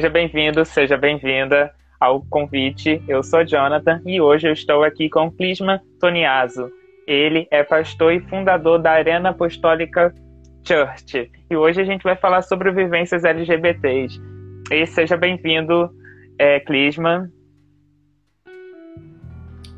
Seja bem-vindo, seja bem-vinda ao convite. Eu sou Jonathan e hoje eu estou aqui com Clisma Toniaso. Ele é pastor e fundador da Arena Apostólica Church. E hoje a gente vai falar sobre vivências LGBTs. E seja bem-vindo, é, Clisma.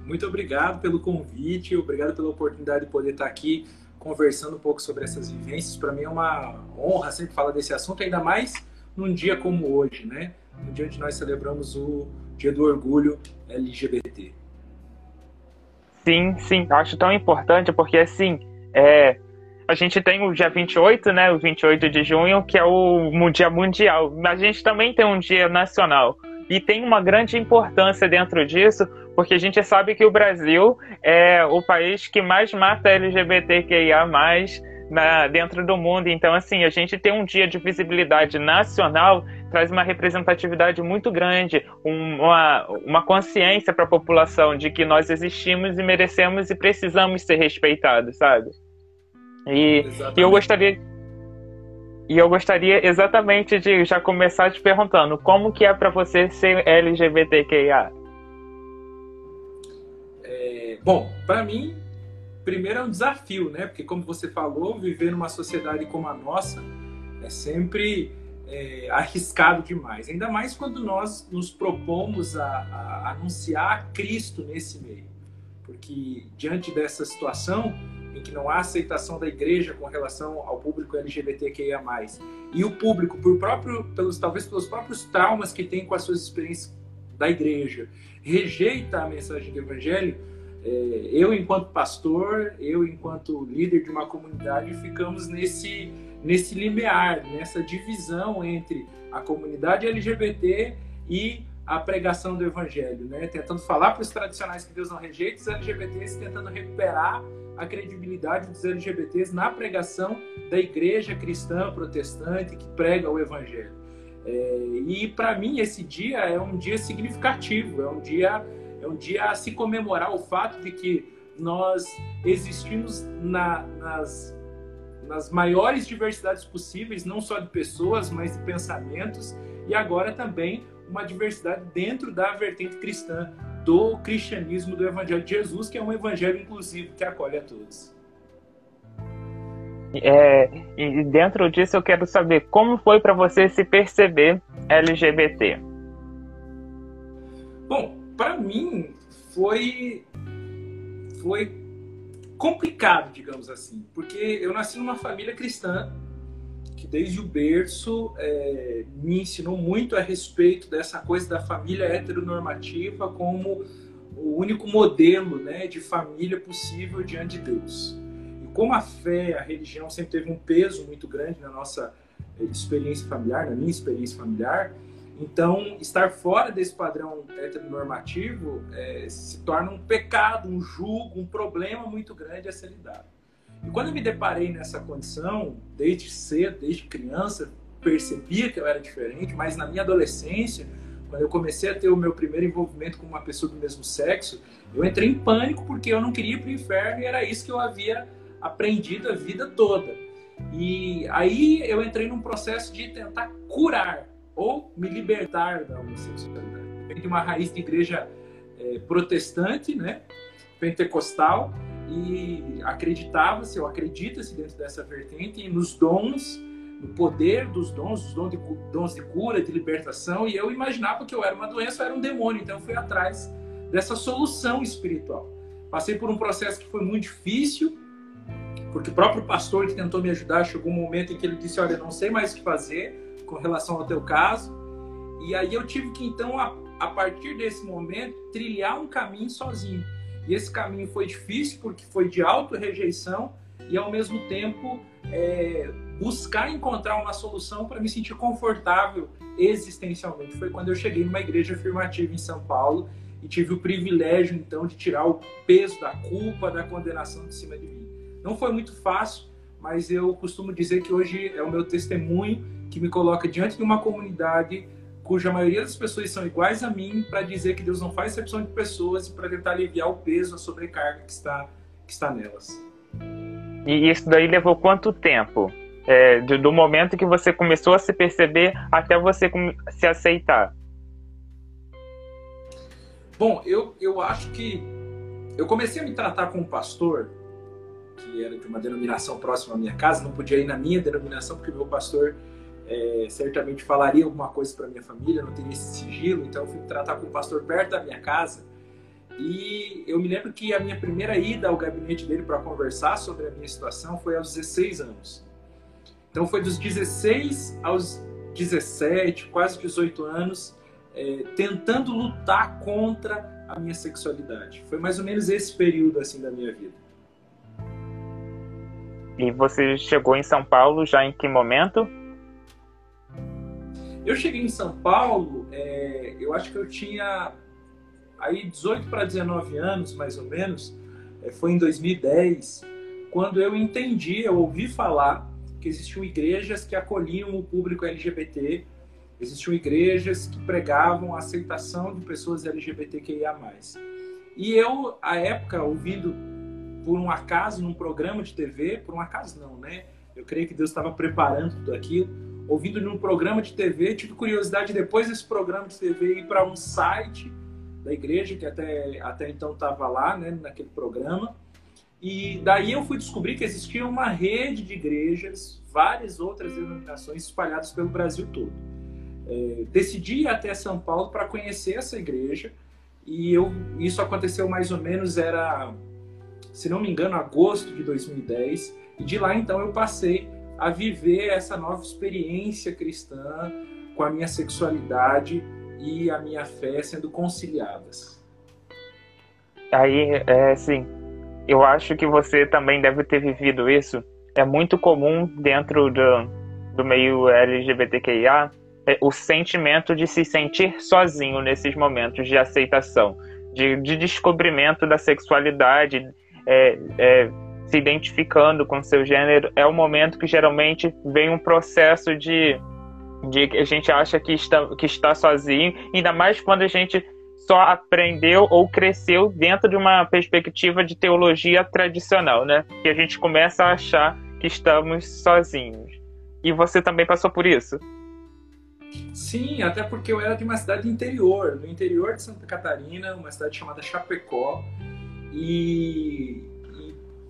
Muito obrigado pelo convite, obrigado pela oportunidade de poder estar aqui conversando um pouco sobre essas vivências. Para mim é uma honra sempre falar desse assunto, ainda mais num dia como hoje, né? No dia onde nós celebramos o Dia do Orgulho LGBT. Sim, sim, acho tão importante porque assim, é, a gente tem o dia 28, né, o 28 de junho, que é o Dia Mundial. mas A gente também tem um dia nacional. E tem uma grande importância dentro disso, porque a gente sabe que o Brasil é o país que mais mata LGBTQIA+, na, dentro do mundo. Então, assim, a gente tem um dia de visibilidade nacional traz uma representatividade muito grande, uma, uma consciência para a população de que nós existimos e merecemos e precisamos ser respeitados, sabe? E, e eu gostaria e eu gostaria exatamente de já começar te perguntando como que é para você ser LGBTQIA? É, bom, para mim primeiro é um desafio, né? Porque como você falou, viver numa sociedade como a nossa é sempre é, arriscado demais. Ainda mais quando nós nos propomos a, a anunciar Cristo nesse meio. Porque diante dessa situação em que não há aceitação da igreja com relação ao público LGBTQIA+, e o público, por próprio, pelos, talvez pelos próprios traumas que tem com as suas experiências da igreja, rejeita a mensagem do evangelho, é, eu enquanto pastor, eu enquanto líder de uma comunidade, ficamos nesse nesse limiar, nessa divisão entre a comunidade LGBT e a pregação do evangelho, né? Tentando falar para os tradicionais que Deus não rejeita os LGBTs, tentando recuperar a credibilidade dos LGBTs na pregação da igreja cristã protestante que prega o evangelho. É, e para mim esse dia é um dia significativo, é um dia é um dia a se comemorar o fato de que nós existimos na, nas, nas maiores diversidades possíveis, não só de pessoas, mas de pensamentos, e agora também uma diversidade dentro da vertente cristã do cristianismo do Evangelho de Jesus, que é um evangelho inclusivo que acolhe a todos. É, e dentro disso eu quero saber como foi para você se perceber LGBT. Bom, para mim foi foi complicado, digamos assim, porque eu nasci numa família cristã que desde o berço é, me ensinou muito a respeito dessa coisa da família heteronormativa como o único modelo né, de família possível diante de Deus. E como a fé, a religião sempre teve um peso muito grande na nossa é, experiência familiar, na minha experiência familiar, então, estar fora desse padrão heteronormativo é, se torna um pecado, um julgo, um problema muito grande a ser lidado. E quando eu me deparei nessa condição, desde cedo, desde criança, percebia que eu era diferente, mas na minha adolescência, quando eu comecei a ter o meu primeiro envolvimento com uma pessoa do mesmo sexo, eu entrei em pânico porque eu não queria ir para o inferno e era isso que eu havia aprendido a vida toda. E aí eu entrei num processo de tentar curar ou me libertar da homossexualidade. vem de uma raiz de igreja é, protestante, né? Pentecostal e acreditava-se, ou acredita-se dentro dessa vertente nos dons, no poder dos dons, os dons de, dons de cura, de libertação, e eu imaginava que eu era uma doença, eu era um demônio, então eu fui atrás dessa solução espiritual. Passei por um processo que foi muito difícil, porque o próprio pastor que tentou me ajudar chegou um momento em que ele disse: Olha, não sei mais o que fazer com relação ao teu caso. E aí eu tive que, então, a, a partir desse momento, trilhar um caminho sozinho. E esse caminho foi difícil porque foi de auto-rejeição e, ao mesmo tempo, é, buscar encontrar uma solução para me sentir confortável existencialmente. Foi quando eu cheguei numa igreja afirmativa em São Paulo e tive o privilégio, então, de tirar o peso da culpa, da condenação de cima de mim. Não foi muito fácil, mas eu costumo dizer que hoje é o meu testemunho que me coloca diante de uma comunidade cuja maioria das pessoas são iguais a mim, para dizer que Deus não faz exceção de pessoas e para tentar aliviar o peso, a sobrecarga que está, que está nelas. E isso daí levou quanto tempo? É, do, do, momento que você começou a se perceber até você se aceitar? Bom, eu, eu acho que eu comecei a me tratar como pastor que era de uma denominação próxima à minha casa, não podia ir na minha denominação, porque meu pastor é, certamente falaria alguma coisa para minha família, não teria esse sigilo, então eu fui tratar com o pastor perto da minha casa. E eu me lembro que a minha primeira ida ao gabinete dele para conversar sobre a minha situação foi aos 16 anos. Então foi dos 16 aos 17, quase 18 anos, é, tentando lutar contra a minha sexualidade. Foi mais ou menos esse período assim da minha vida. E você chegou em São Paulo já em que momento? Eu cheguei em São Paulo, é, eu acho que eu tinha aí 18 para 19 anos, mais ou menos, é, foi em 2010, quando eu entendi, eu ouvi falar que existiam igrejas que acolhiam o público LGBT, existiam igrejas que pregavam a aceitação de pessoas LGBTQIA+. E eu, à época, ouvindo por um acaso num programa de TV, por um acaso não, né? Eu creio que Deus estava preparando tudo aquilo. Ouvindo num programa de TV, tive curiosidade depois desse programa de TV ir para um site da igreja que até até então estava lá, né, naquele programa. E daí eu fui descobrir que existia uma rede de igrejas, várias outras denominações espalhadas pelo Brasil todo. É, decidi ir até São Paulo para conhecer essa igreja e eu, isso aconteceu mais ou menos era se não me engano, agosto de 2010. E de lá então eu passei a viver essa nova experiência cristã com a minha sexualidade e a minha fé sendo conciliadas. Aí, é, sim, eu acho que você também deve ter vivido isso. É muito comum dentro do, do meio LGBTQIA é, o sentimento de se sentir sozinho nesses momentos de aceitação, de, de descobrimento da sexualidade, é, é, se identificando com seu gênero, é o momento que geralmente vem um processo de, de a gente acha que está, que está sozinho, ainda mais quando a gente só aprendeu ou cresceu dentro de uma perspectiva de teologia tradicional, né? Que a gente começa a achar que estamos sozinhos. E você também passou por isso? Sim, até porque eu era de uma cidade interior, no interior de Santa Catarina, uma cidade chamada Chapecó, e,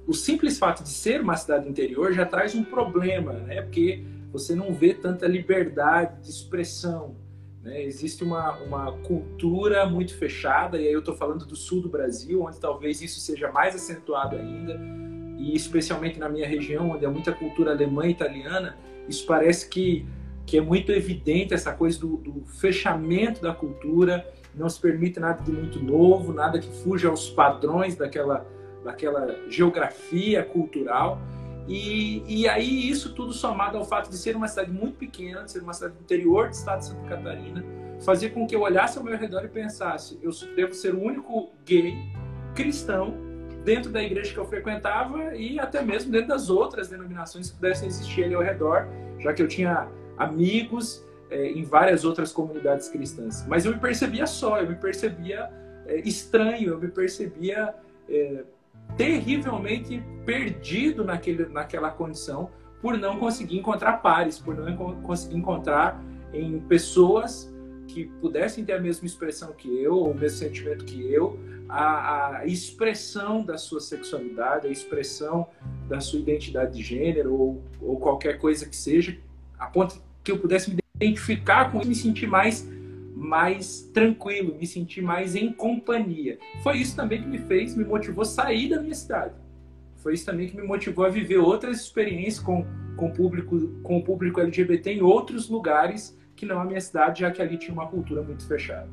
o simples fato de ser uma cidade interior já traz um problema, né? Porque você não vê tanta liberdade de expressão. Né? Existe uma, uma cultura muito fechada, e aí eu estou falando do sul do Brasil, onde talvez isso seja mais acentuado ainda, e especialmente na minha região, onde há muita cultura alemã e italiana, isso parece que, que é muito evidente essa coisa do, do fechamento da cultura não se permite nada de muito novo, nada que fuja aos padrões daquela, daquela geografia cultural. E, e aí isso tudo somado ao fato de ser uma cidade muito pequena, de ser uma cidade do interior do estado de Santa Catarina, fazia com que eu olhasse ao meu redor e pensasse, eu devo ser o único gay cristão dentro da igreja que eu frequentava e até mesmo dentro das outras denominações que pudessem existir ali ao redor, já que eu tinha amigos é, em várias outras comunidades cristãs. Mas eu me percebia só, eu me percebia é, estranho, eu me percebia é, terrivelmente perdido naquele, naquela condição por não conseguir encontrar pares, por não conseguir encontrar em pessoas que pudessem ter a mesma expressão que eu, ou o mesmo sentimento que eu, a, a expressão da sua sexualidade, a expressão da sua identidade de gênero, ou, ou qualquer coisa que seja, a ponto que eu pudesse me identificar com e me sentir mais mais tranquilo, me sentir mais em companhia. Foi isso também que me fez, me motivou a sair da minha cidade. Foi isso também que me motivou a viver outras experiências com, com, público, com o público LGBT em outros lugares que não a minha cidade, já que ali tinha uma cultura muito fechada.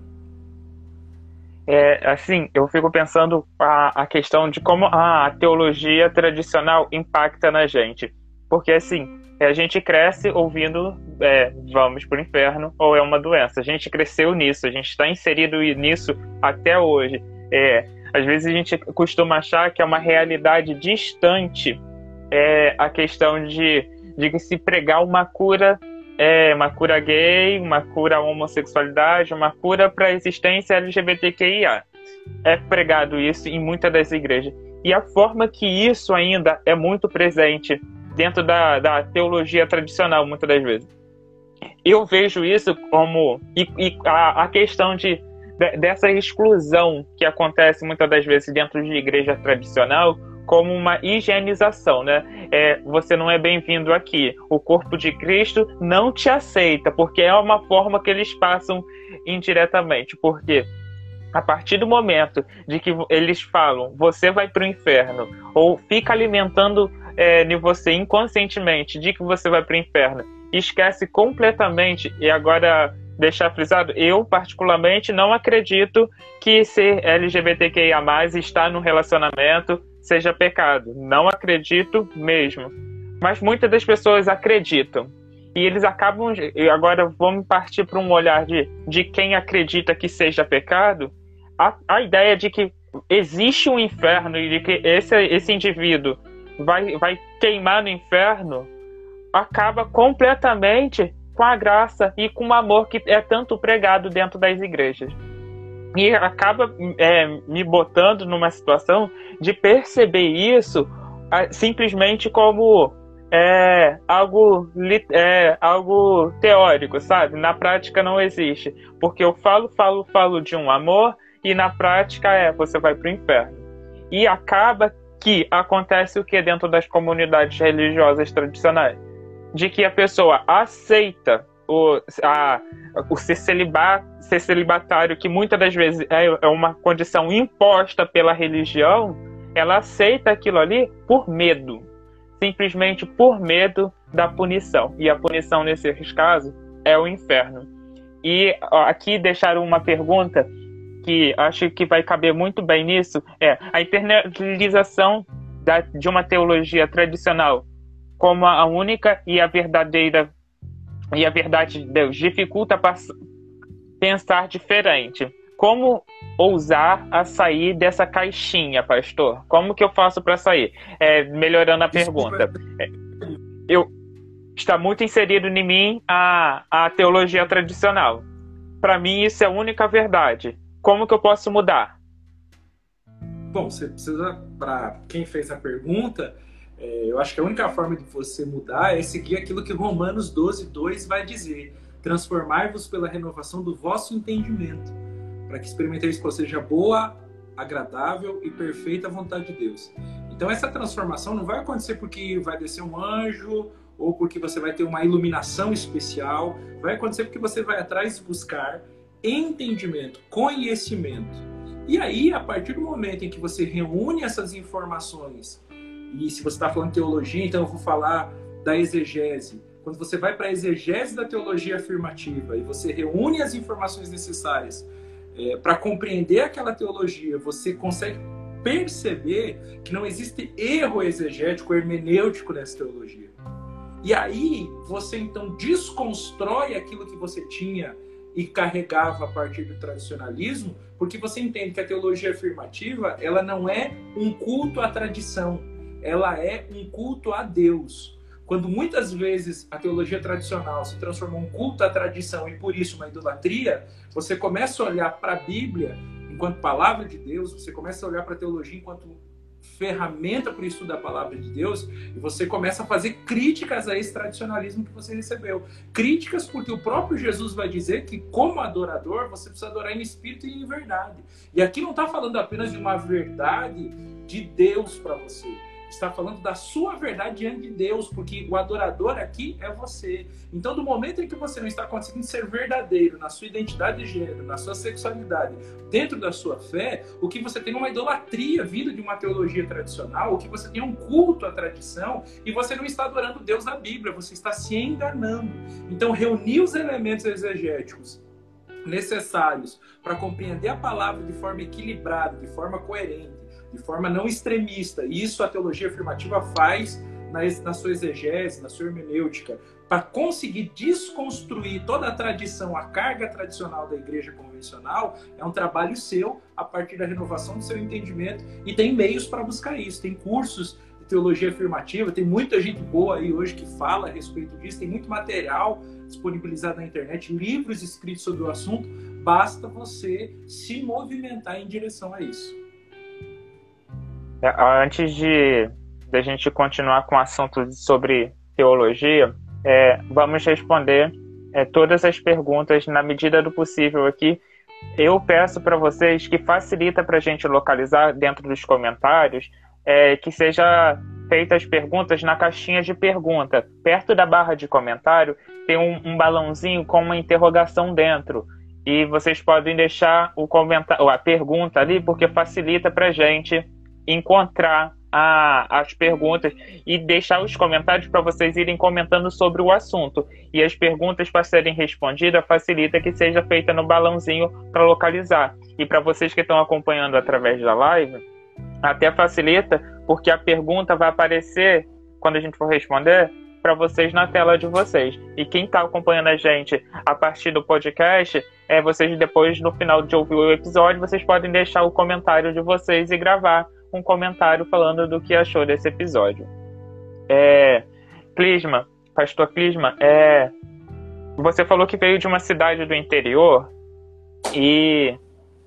É, assim, eu fico pensando a, a questão de como a teologia tradicional impacta na gente. Porque, assim, a gente cresce ouvindo é, vamos para o inferno ou é uma doença. A gente cresceu nisso, a gente está inserido nisso até hoje. É, às vezes a gente costuma achar que é uma realidade distante é, a questão de, de se pregar uma cura, é, uma cura gay, uma cura à homossexualidade, uma cura para a existência LGBTQIA. É pregado isso em muitas das igrejas. E a forma que isso ainda é muito presente dentro da, da teologia tradicional, muitas das vezes. Eu vejo isso como. E, e a, a, questão de, de, dessa exclusão que acontece muitas das vezes dentro de igreja tradicional, como uma higienização, né? É, você não é bem-vindo aqui. O corpo de Cristo não te aceita, porque é uma forma que eles passam indiretamente. Porque a partir do momento de que eles falam, você vai para o inferno, ou fica alimentando é, em você inconscientemente de que você vai para o inferno, esquece completamente, e agora deixar frisado, eu particularmente não acredito que ser LGBTQIA+, estar no relacionamento seja pecado. Não acredito mesmo. Mas muitas das pessoas acreditam. E eles acabam. E agora vamos partir para um olhar de, de quem acredita que seja pecado. A, a ideia de que existe um inferno e de que esse, esse indivíduo vai, vai queimar no inferno, acaba completamente com a graça e com o amor que é tanto pregado dentro das igrejas. E acaba é, me botando numa situação de perceber isso simplesmente como é, algo, é, algo teórico, sabe? Na prática não existe. Porque eu falo, falo, falo de um amor e na prática é você vai para o inferno. E acaba que acontece o que dentro das comunidades religiosas tradicionais? De que a pessoa aceita o, a, o ser, celibat, ser celibatário, que muitas das vezes é, é uma condição imposta pela religião, ela aceita aquilo ali por medo. Simplesmente por medo da punição. E a punição, nesses casos, é o inferno. E ó, aqui deixaram uma pergunta que acho que vai caber muito bem nisso é a internalização da, de uma teologia tradicional como a única e a verdadeira e a verdade de Deus dificulta pensar diferente. Como ousar a sair dessa caixinha, pastor? Como que eu faço para sair? É, melhorando a pergunta. É, eu está muito inserido em mim a, a teologia tradicional. Para mim isso é a única verdade. Como que eu posso mudar? Bom, você precisa, para quem fez a pergunta, é, eu acho que a única forma de você mudar é seguir aquilo que Romanos 12, 2 vai dizer: transformar-vos pela renovação do vosso entendimento, para que experimenteis qual seja boa, agradável e perfeita vontade de Deus. Então, essa transformação não vai acontecer porque vai descer um anjo ou porque você vai ter uma iluminação especial, vai acontecer porque você vai atrás buscar entendimento, conhecimento. E aí, a partir do momento em que você reúne essas informações, e se você está falando teologia, então eu vou falar da exegese. Quando você vai para a exegese da teologia afirmativa e você reúne as informações necessárias é, para compreender aquela teologia, você consegue perceber que não existe erro exegético, hermenêutico nessa teologia. E aí você então desconstrói aquilo que você tinha e carregava a partir do tradicionalismo, porque você entende que a teologia afirmativa ela não é um culto à tradição, ela é um culto a Deus. Quando muitas vezes a teologia tradicional se transformou um culto à tradição e por isso uma idolatria, você começa a olhar para a Bíblia enquanto palavra de Deus, você começa a olhar para a teologia enquanto ferramenta para o estudo da palavra de Deus e você começa a fazer críticas a esse tradicionalismo que você recebeu. Críticas porque o próprio Jesus vai dizer que, como adorador, você precisa adorar em espírito e em verdade. E aqui não está falando apenas de uma verdade de Deus para você está falando da sua verdade diante de Deus, porque o adorador aqui é você. Então, do momento em que você não está conseguindo ser verdadeiro na sua identidade de gênero, na sua sexualidade, dentro da sua fé, o que você tem é uma idolatria vinda de uma teologia tradicional, o que você tem é um culto à tradição e você não está adorando Deus na Bíblia, você está se enganando. Então, reunir os elementos exegéticos necessários para compreender a palavra de forma equilibrada, de forma coerente, de forma não extremista. E isso a teologia afirmativa faz na, na sua exegese, na sua hermenêutica, para conseguir desconstruir toda a tradição, a carga tradicional da igreja convencional, é um trabalho seu a partir da renovação do seu entendimento e tem meios para buscar isso. Tem cursos de teologia afirmativa, tem muita gente boa aí hoje que fala a respeito disso, tem muito material disponibilizado na internet, livros escritos sobre o assunto, basta você se movimentar em direção a isso. É, antes de, de a gente continuar com o assunto sobre teologia, é, vamos responder é, todas as perguntas na medida do possível aqui. Eu peço para vocês que facilita para a gente localizar dentro dos comentários é, que seja feitas perguntas na caixinha de pergunta. Perto da barra de comentário tem um, um balãozinho com uma interrogação dentro. E vocês podem deixar o comentário, a pergunta ali, porque facilita para a gente encontrar a, as perguntas e deixar os comentários para vocês irem comentando sobre o assunto. E as perguntas para serem respondidas facilita que seja feita no balãozinho para localizar. E para vocês que estão acompanhando através da live, até facilita porque a pergunta vai aparecer quando a gente for responder para vocês na tela de vocês. E quem está acompanhando a gente a partir do podcast, é vocês depois no final de ouvir o episódio, vocês podem deixar o comentário de vocês e gravar um comentário falando do que achou desse episódio. É, Clisma, pastor Clisma, é, você falou que veio de uma cidade do interior e,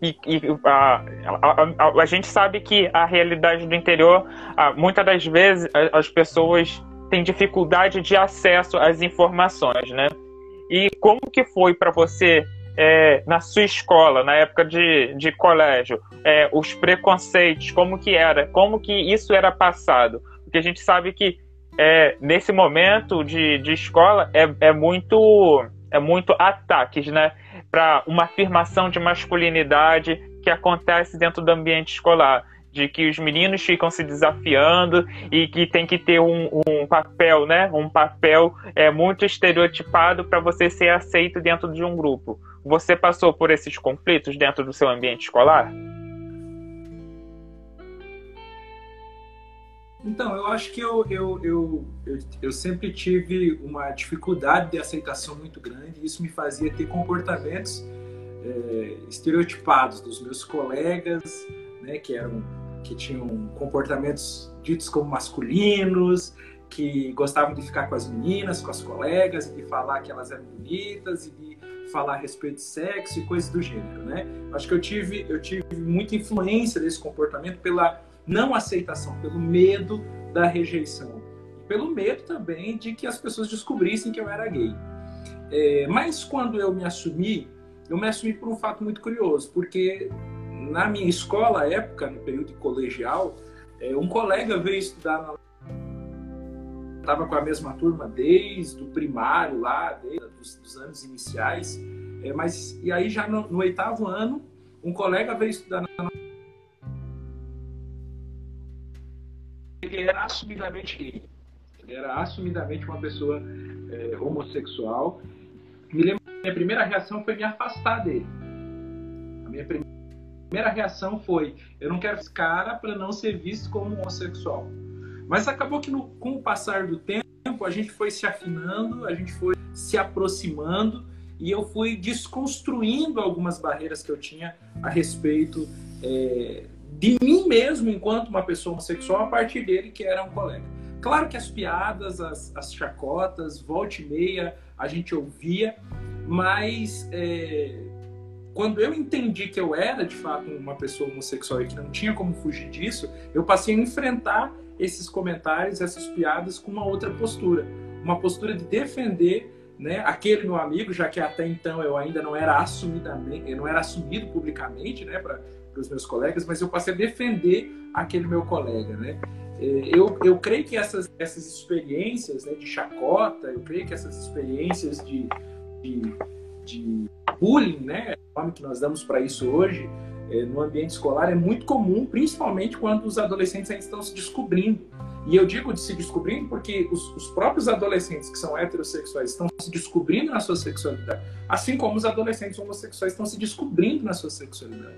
e, e a, a, a, a, gente sabe que a realidade do interior, muitas das vezes as pessoas têm dificuldade de acesso às informações, né? E como que foi para você é, na sua escola, na época de, de colégio, é, os preconceitos, como que era, como que isso era passado. Porque a gente sabe que é, nesse momento de, de escola é, é muito é muito ataques, né, para uma afirmação de masculinidade que acontece dentro do ambiente escolar de que os meninos ficam se desafiando e que tem que ter um, um papel, né? Um papel é, muito estereotipado para você ser aceito dentro de um grupo. Você passou por esses conflitos dentro do seu ambiente escolar? Então, eu acho que eu, eu, eu, eu, eu sempre tive uma dificuldade de aceitação muito grande. Isso me fazia ter comportamentos é, estereotipados dos meus colegas, né, que eram que tinham comportamentos ditos como masculinos, que gostavam de ficar com as meninas, com as colegas, e de falar que elas eram bonitas e de falar a respeito de sexo e coisas do gênero, né? Acho que eu tive eu tive muita influência desse comportamento pela não aceitação, pelo medo da rejeição, pelo medo também de que as pessoas descobrissem que eu era gay. É, mas quando eu me assumi, eu me assumi por um fato muito curioso, porque na minha escola, época, no período colegial, é, um colega veio estudar na estava com a mesma turma desde o primário lá, desde os dos anos iniciais, é, mas e aí já no, no, oitavo ano, um colega veio estudar na ele era assumidamente gay, ele era assumidamente uma pessoa é, homossexual. Me lembro, minha primeira reação foi me afastar dele. A minha primeira primeira reação foi: eu não quero esse cara para não ser visto como homossexual. Mas acabou que no, com o passar do tempo a gente foi se afinando, a gente foi se aproximando e eu fui desconstruindo algumas barreiras que eu tinha a respeito é, de mim mesmo enquanto uma pessoa homossexual a partir dele que era um colega. Claro que as piadas, as, as chacotas, volta e meia a gente ouvia, mas é, quando eu entendi que eu era de fato uma pessoa homossexual e que não tinha como fugir disso, eu passei a enfrentar esses comentários, essas piadas com uma outra postura, uma postura de defender né, aquele meu amigo, já que até então eu ainda não era assumidamente, eu não era assumido publicamente, né, para os meus colegas, mas eu passei a defender aquele meu colega, né? É, eu, eu creio que essas, essas experiências né, de chacota, eu creio que essas experiências de, de, de bullying, né, o nome que nós damos para isso hoje, é, no ambiente escolar é muito comum, principalmente quando os adolescentes ainda estão se descobrindo. E eu digo de se descobrindo porque os, os, próprios adolescentes que são heterossexuais estão se descobrindo na sua sexualidade, assim como os adolescentes homossexuais estão se descobrindo na sua sexualidade.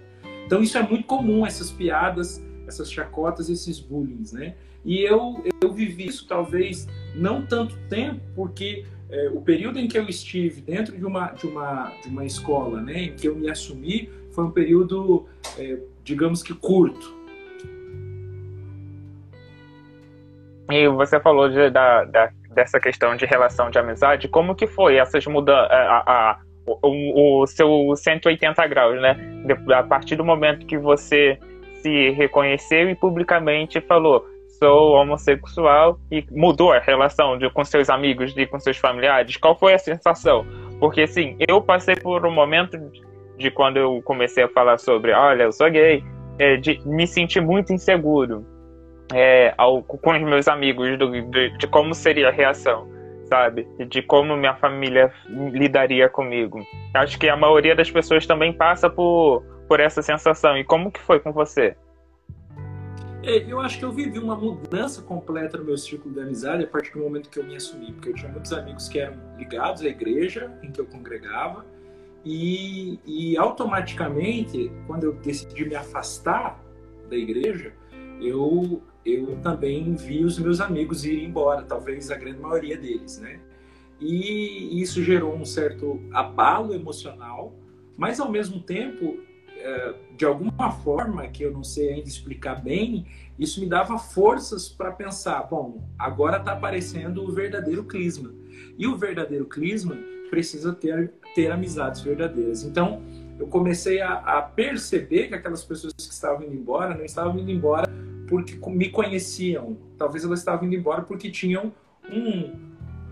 Então isso é muito comum, essas piadas, essas chacotas, esses bullying, né? E eu, eu vivi isso talvez não tanto tempo, porque é, o período em que eu estive dentro de uma, de uma, de uma escola, né, em que eu me assumi, foi um período, é, digamos que curto. E você falou de, da, da, dessa questão de relação de amizade, como que foi essas mudanças, a, o, o, seu 180 graus, né? A partir do momento que você se reconheceu e publicamente falou, sou homossexual e mudou a relação de, com seus amigos e com seus familiares? Qual foi a sensação? Porque, assim, eu passei por um momento de quando eu comecei a falar sobre, olha, eu sou gay, é, de me sentir muito inseguro é, ao, com os meus amigos do, de, de, como seria a reação, sabe? De como minha família lidaria comigo. Acho que a maioria das pessoas também passa por, por essa sensação. E como que foi com você? É, eu acho que eu vivi uma mudança completa no meu círculo de amizade a partir do momento que eu me assumi, porque eu tinha muitos amigos que eram ligados à igreja em que eu congregava, e, e automaticamente, quando eu decidi me afastar da igreja, eu, eu também vi os meus amigos irem embora, talvez a grande maioria deles, né? E isso gerou um certo abalo emocional, mas ao mesmo tempo, de alguma forma que eu não sei ainda explicar bem, isso me dava forças para pensar: bom, agora está aparecendo o verdadeiro clisma. E o verdadeiro clisma precisa ter, ter amizades verdadeiras. Então, eu comecei a, a, perceber que aquelas pessoas que estavam indo embora não estavam indo embora porque me conheciam. Talvez elas estavam indo embora porque tinham um,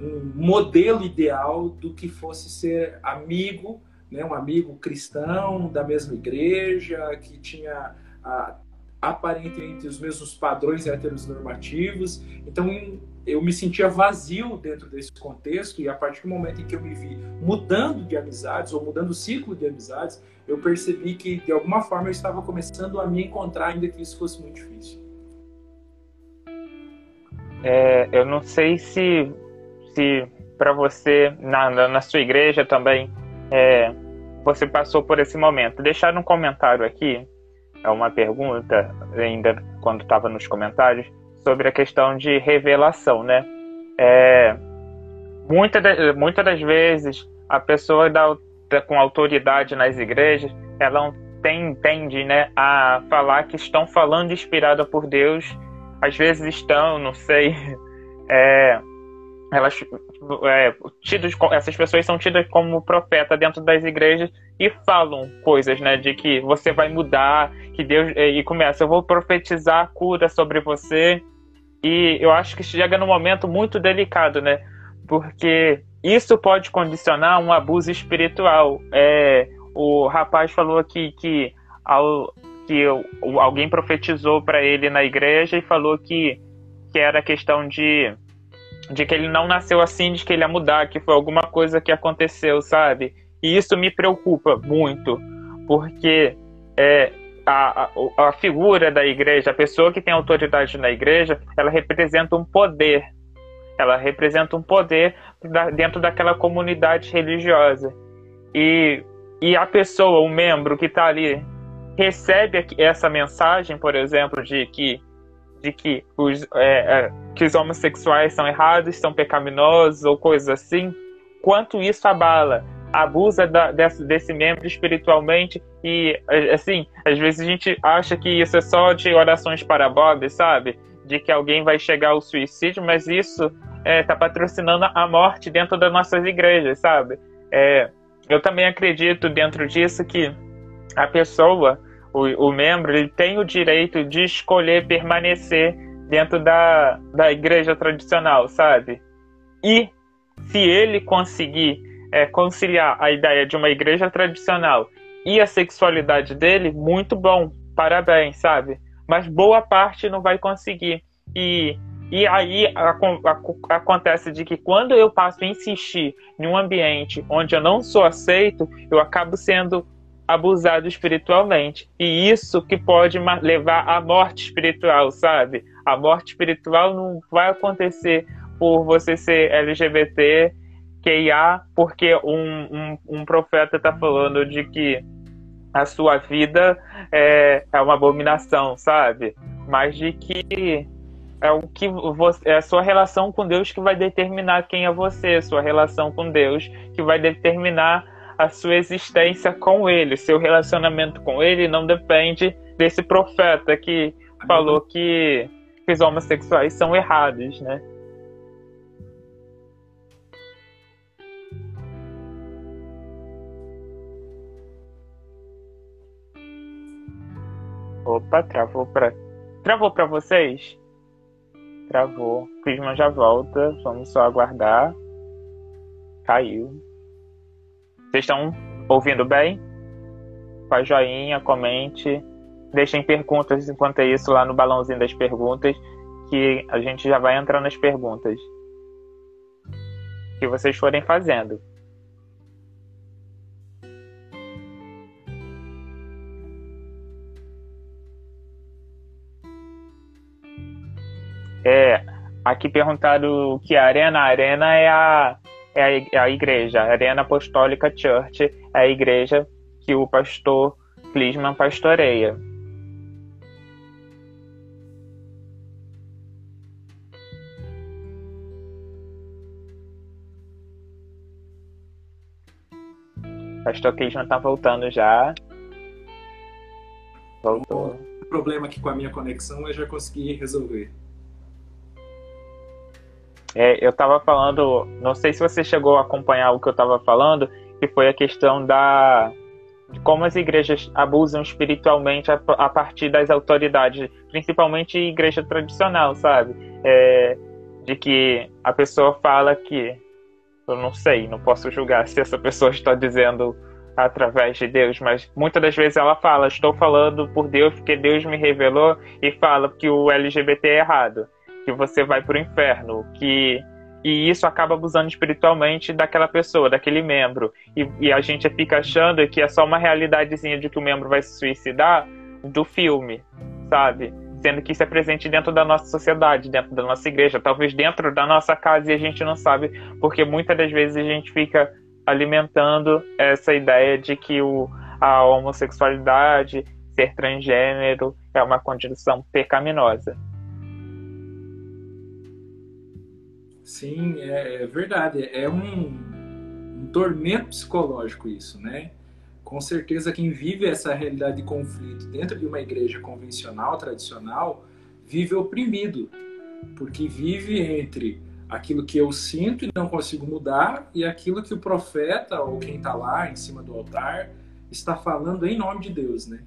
um modelo ideal do que fosse ser amigo, né, um amigo cristão da mesma igreja, que tinha a, aparentemente os mesmos padrões heteronormativos. Então eu me sentia vazio dentro desse contexto e a partir do momento em que eu me vi mudando de amizades ou mudando o ciclo de amizades, eu percebi que de alguma forma eu estava começando a me encontrar, ainda que isso fosse muito difícil. É, eu não sei se, se para você, na, na sua igreja também, é, você passou por esse momento. Deixar um comentário aqui é uma pergunta, ainda quando estava nos comentários, sobre a questão de revelação, né? É, muita, muitas das vezes, a pessoa da, com autoridade nas igrejas, ela tem, tende né, a falar que estão falando inspirada por Deus, às vezes estão, não sei, é, elas é, tidos, essas pessoas são tidas como profeta dentro das igrejas e falam coisas, né, de que você vai mudar, que Deus e começa, eu vou profetizar cura sobre você. E eu acho que chega num momento muito delicado, né? Porque isso pode condicionar um abuso espiritual. É, o rapaz falou aqui que, ao, que alguém profetizou para ele na igreja e falou que, que era questão de de que ele não nasceu assim, de que ele ia mudar, que foi alguma coisa que aconteceu, sabe? E isso me preocupa muito, porque é, a, a, a figura da igreja, a pessoa que tem autoridade na igreja, ela representa um poder. Ela representa um poder dentro daquela comunidade religiosa. E, e a pessoa, o membro que está ali, recebe essa mensagem, por exemplo, de que de que os, é, é, que os homossexuais são errados, são pecaminosos ou coisas assim, quanto isso abala, abusa da, desse, desse membro espiritualmente e, assim, às vezes a gente acha que isso é só de orações para Bob, sabe? De que alguém vai chegar ao suicídio, mas isso está é, tá patrocinando a morte dentro das nossas igrejas, sabe? É, eu também acredito dentro disso que a pessoa, o, o membro, ele tem o direito de escolher permanecer dentro da, da igreja tradicional, sabe? E se ele conseguir é, conciliar a ideia de uma igreja tradicional e a sexualidade dele, muito bom, parabéns, sabe? Mas boa parte não vai conseguir. E, e aí a, a, acontece de que quando eu passo a insistir em um ambiente onde eu não sou aceito, eu acabo sendo abusado espiritualmente. E isso que pode levar à morte espiritual, sabe? A morte espiritual não vai acontecer por você ser LGBT, QIA, porque um, um, um profeta está falando de que a sua vida é, é uma abominação, sabe? Mas de que é o que você, é a sua relação com Deus que vai determinar quem é você, sua relação com Deus que vai determinar a sua existência com Ele, seu relacionamento com Ele não depende desse profeta que falou que os homossexuais são errados, né? Opa, travou pra. Travou pra vocês? Travou. Crisma já volta. Vamos só aguardar. Caiu. Vocês estão ouvindo bem? Faz joinha, comente. Deixem perguntas enquanto é isso lá no balãozinho das perguntas. Que a gente já vai entrar nas perguntas. Que vocês forem fazendo. É, aqui perguntaram que a arena, a arena é a, é a, é a igreja, a Arena Apostólica Church é a igreja que o pastor Clisman pastoreia. Pastor Clisman tá voltando já. Voltou. O problema aqui com a minha conexão eu já consegui resolver. É, eu estava falando, não sei se você chegou a acompanhar o que eu estava falando, que foi a questão da de como as igrejas abusam espiritualmente a, a partir das autoridades, principalmente igreja tradicional, sabe? É, de que a pessoa fala que eu não sei, não posso julgar se essa pessoa está dizendo através de Deus, mas muitas das vezes ela fala, estou falando por Deus porque Deus me revelou e fala que o LGBT é errado que você vai para o inferno, que e isso acaba abusando espiritualmente daquela pessoa, daquele membro. E, e, a gente fica achando que é só uma realidadezinha de que o membro vai se suicidar do filme, sabe? Sendo que isso é presente dentro da nossa sociedade, dentro da nossa igreja, talvez dentro da nossa casa e a gente não sabe, porque muitas das vezes a gente fica alimentando essa ideia de que o, a homossexualidade, ser transgênero, é uma condição pecaminosa. Sim, é, é verdade. É um, um tormento psicológico isso, né? Com certeza quem vive essa realidade de conflito dentro de uma igreja convencional, tradicional, vive oprimido, porque vive entre aquilo que eu sinto e não consigo mudar e aquilo que o profeta ou quem está lá em cima do altar está falando em nome de Deus, né?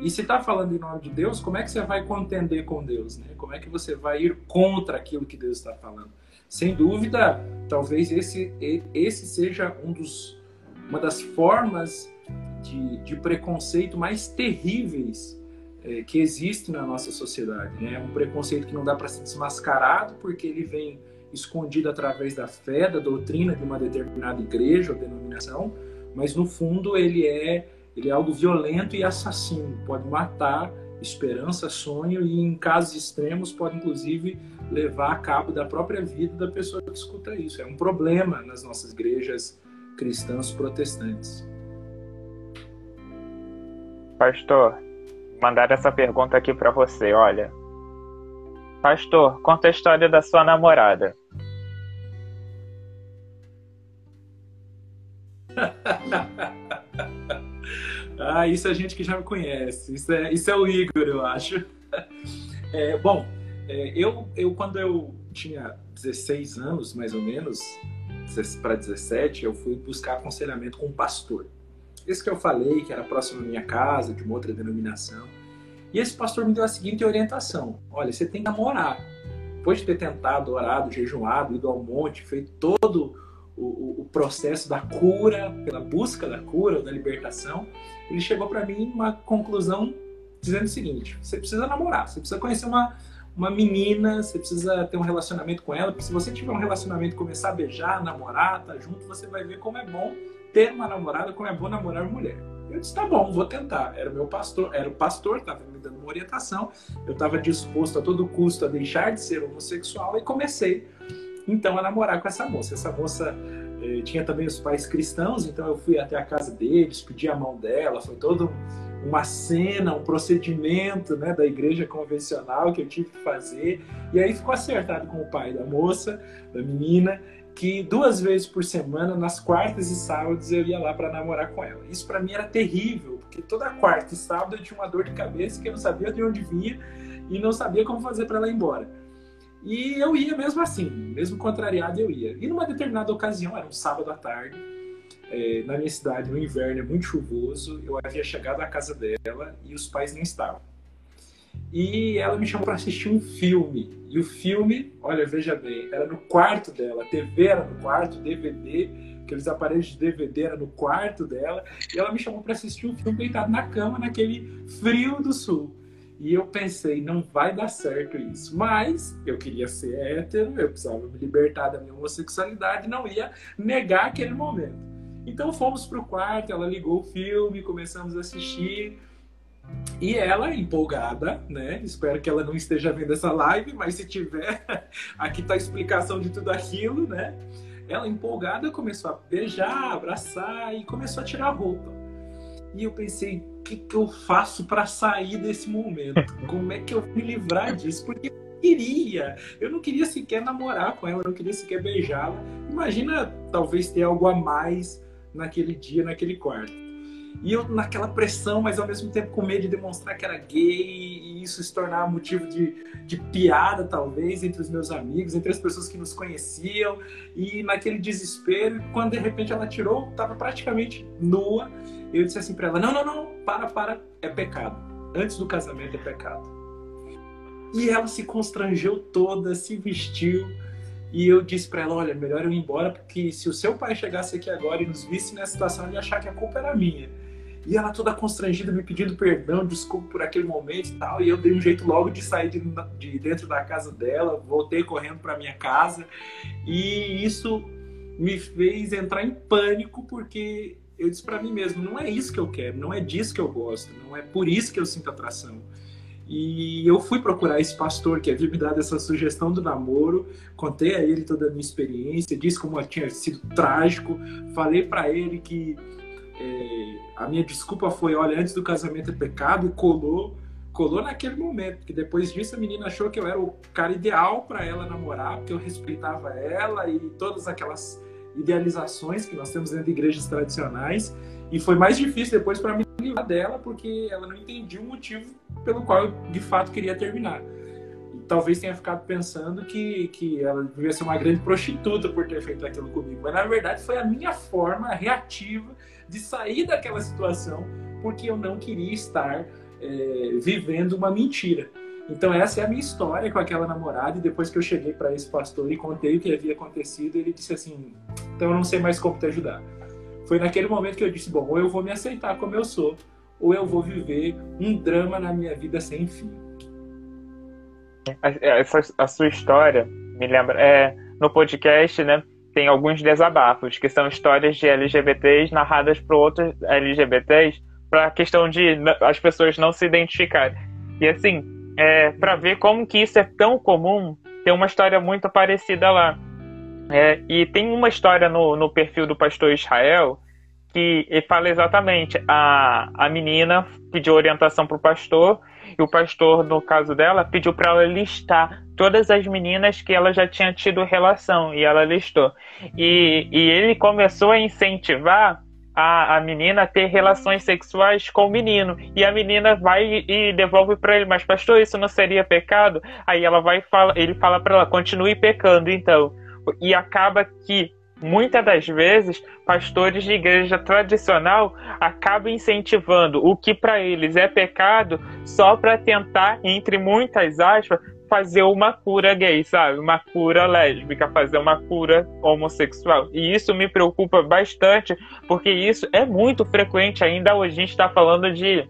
E se está falando em nome de Deus, como é que você vai contender com Deus, né? Como é que você vai ir contra aquilo que Deus está falando? Sem dúvida, talvez esse, esse seja um dos, uma das formas de, de preconceito mais terríveis é, que existe na nossa sociedade. Né? É um preconceito que não dá para ser desmascarado porque ele vem escondido através da fé, da doutrina de uma determinada igreja ou denominação, mas no fundo ele é, ele é algo violento e assassino, pode matar esperança, sonho e em casos extremos pode inclusive levar a cabo da própria vida da pessoa que escuta isso. É um problema nas nossas igrejas cristãs protestantes. Pastor, mandar essa pergunta aqui para você, olha. Pastor, conta a história da sua namorada. ah, isso é gente que já me conhece. Isso é, isso é o Igor, eu acho. É, bom, é, eu, eu, quando eu tinha 16 anos, mais ou menos, para 17, eu fui buscar aconselhamento com um pastor. Esse que eu falei, que era próximo da minha casa, de uma outra denominação. E esse pastor me deu a seguinte orientação: olha, você tem que namorar. Depois de ter tentado, orado, jejuado, ido ao monte, feito todo o, o, processo da cura, pela busca da cura, da libertação, ele chegou para mim uma conclusão dizendo o seguinte: você precisa namorar, você precisa conhecer uma, uma menina, você precisa ter um relacionamento com ela, porque se você tiver um relacionamento começar a beijar, namorar, tá junto, você vai ver como é bom ter uma namorada, como é bom namorar mulher. Eu disse, tá bom, vou tentar. Era o meu pastor, era o pastor, estava me dando uma orientação. Eu estava disposto a todo custo a deixar de ser homossexual e comecei então a namorar com essa moça. Essa moça eh, tinha também os pais cristãos, então eu fui até a casa deles, pedi a mão dela, foi todo uma cena, um procedimento né, da igreja convencional que eu tive que fazer. E aí ficou acertado com o pai da moça, da menina, que duas vezes por semana, nas quartas e sábados, eu ia lá para namorar com ela. Isso para mim era terrível, porque toda quarta e sábado eu tinha uma dor de cabeça que eu não sabia de onde vinha e não sabia como fazer para ela ir embora. E eu ia mesmo assim, mesmo contrariado eu ia. E numa determinada ocasião, era um sábado à tarde, é, na minha cidade, no inverno, é muito chuvoso, eu havia chegado à casa dela e os pais não estavam. E ela me chamou para assistir um filme. E o filme, olha, veja bem, era no quarto dela, a TV era no quarto, DVD, aqueles aparelhos de DVD era no quarto dela. E ela me chamou para assistir um filme deitado na cama, naquele frio do sul. E eu pensei, não vai dar certo isso. Mas eu queria ser hétero, eu precisava me libertar da minha homossexualidade, não ia negar aquele momento. Então fomos pro quarto, ela ligou o filme, começamos a assistir. E ela, empolgada, né? Espero que ela não esteja vendo essa live, mas se tiver, aqui tá a explicação de tudo aquilo, né? Ela, empolgada, começou a beijar, abraçar e começou a tirar a roupa. E eu pensei, que, que eu faço para sair desse momento? Como é que eu me livrar disso? Porque eu queria, eu não queria sequer namorar com ela, eu não queria sequer beijá-la. Imagina, talvez ter algo a mais naquele dia, naquele quarto. E eu naquela pressão, mas ao mesmo tempo com medo de demonstrar que era gay e isso se tornar motivo de, de piada, talvez, entre os meus amigos, entre as pessoas que nos conheciam. E naquele desespero, quando de repente ela tirou, estava praticamente nua. Eu disse assim para ela: Não, não, não, para, para, é pecado. Antes do casamento é pecado. E ela se constrangeu toda, se vestiu. E eu disse para ela: Olha, melhor eu ir embora, porque se o seu pai chegasse aqui agora e nos visse nessa situação, ele ia achar que a culpa era minha. E ela toda constrangida, me pedindo perdão, desculpa por aquele momento e tal. E eu dei um jeito logo de sair de, de dentro da casa dela, voltei correndo para minha casa. E isso me fez entrar em pânico, porque eu disse para mim mesmo: não é isso que eu quero, não é disso que eu gosto, não é por isso que eu sinto atração. E eu fui procurar esse pastor que havia me dado essa sugestão do namoro, contei a ele toda a minha experiência, disse como tinha sido trágico, falei para ele que é, a minha desculpa foi, olha, antes do casamento é pecado, colou, colou naquele momento, porque depois disso a menina achou que eu era o cara ideal para ela namorar, porque eu respeitava ela e todas aquelas idealizações que nós temos dentro de igrejas tradicionais, e foi mais difícil depois para mim livrar dela, porque ela não entendia o motivo pelo qual eu de fato queria terminar. E talvez tenha ficado pensando que, que ela devia ser uma grande prostituta por ter feito aquilo comigo, mas na verdade foi a minha forma reativa de sair daquela situação, porque eu não queria estar é, vivendo uma mentira. Então essa é a minha história com aquela namorada e depois que eu cheguei para esse pastor e contei o que havia acontecido, ele disse assim: "Então eu não sei mais como te ajudar". Foi naquele momento que eu disse: "Bom, ou eu vou me aceitar como eu sou, ou eu vou viver um drama na minha vida sem fim". Essa a sua história me lembra é no podcast, né? tem alguns desabafos, que são histórias de LGBTs narradas por outros LGBTs, para a questão de as pessoas não se identificarem. E assim, é, para ver como que isso é tão comum, tem uma história muito parecida lá. É, e tem uma história no, no perfil do pastor Israel que ele fala exatamente: a, a menina pediu orientação para o pastor, e o pastor, no caso dela, pediu para ela listar todas as meninas que ela já tinha tido relação, e ela listou. E, e ele começou a incentivar a, a menina ter relações sexuais com o menino. E a menina vai e devolve para ele, mas pastor, isso não seria pecado? Aí ela vai fala, ele fala para ela, continue pecando então. E acaba que muitas das vezes, pastores de igreja tradicional acabam incentivando o que para eles é pecado só para tentar, entre muitas aspas, fazer uma cura gay, sabe? Uma cura lésbica, fazer uma cura homossexual. E isso me preocupa bastante, porque isso é muito frequente ainda hoje. A gente está falando de,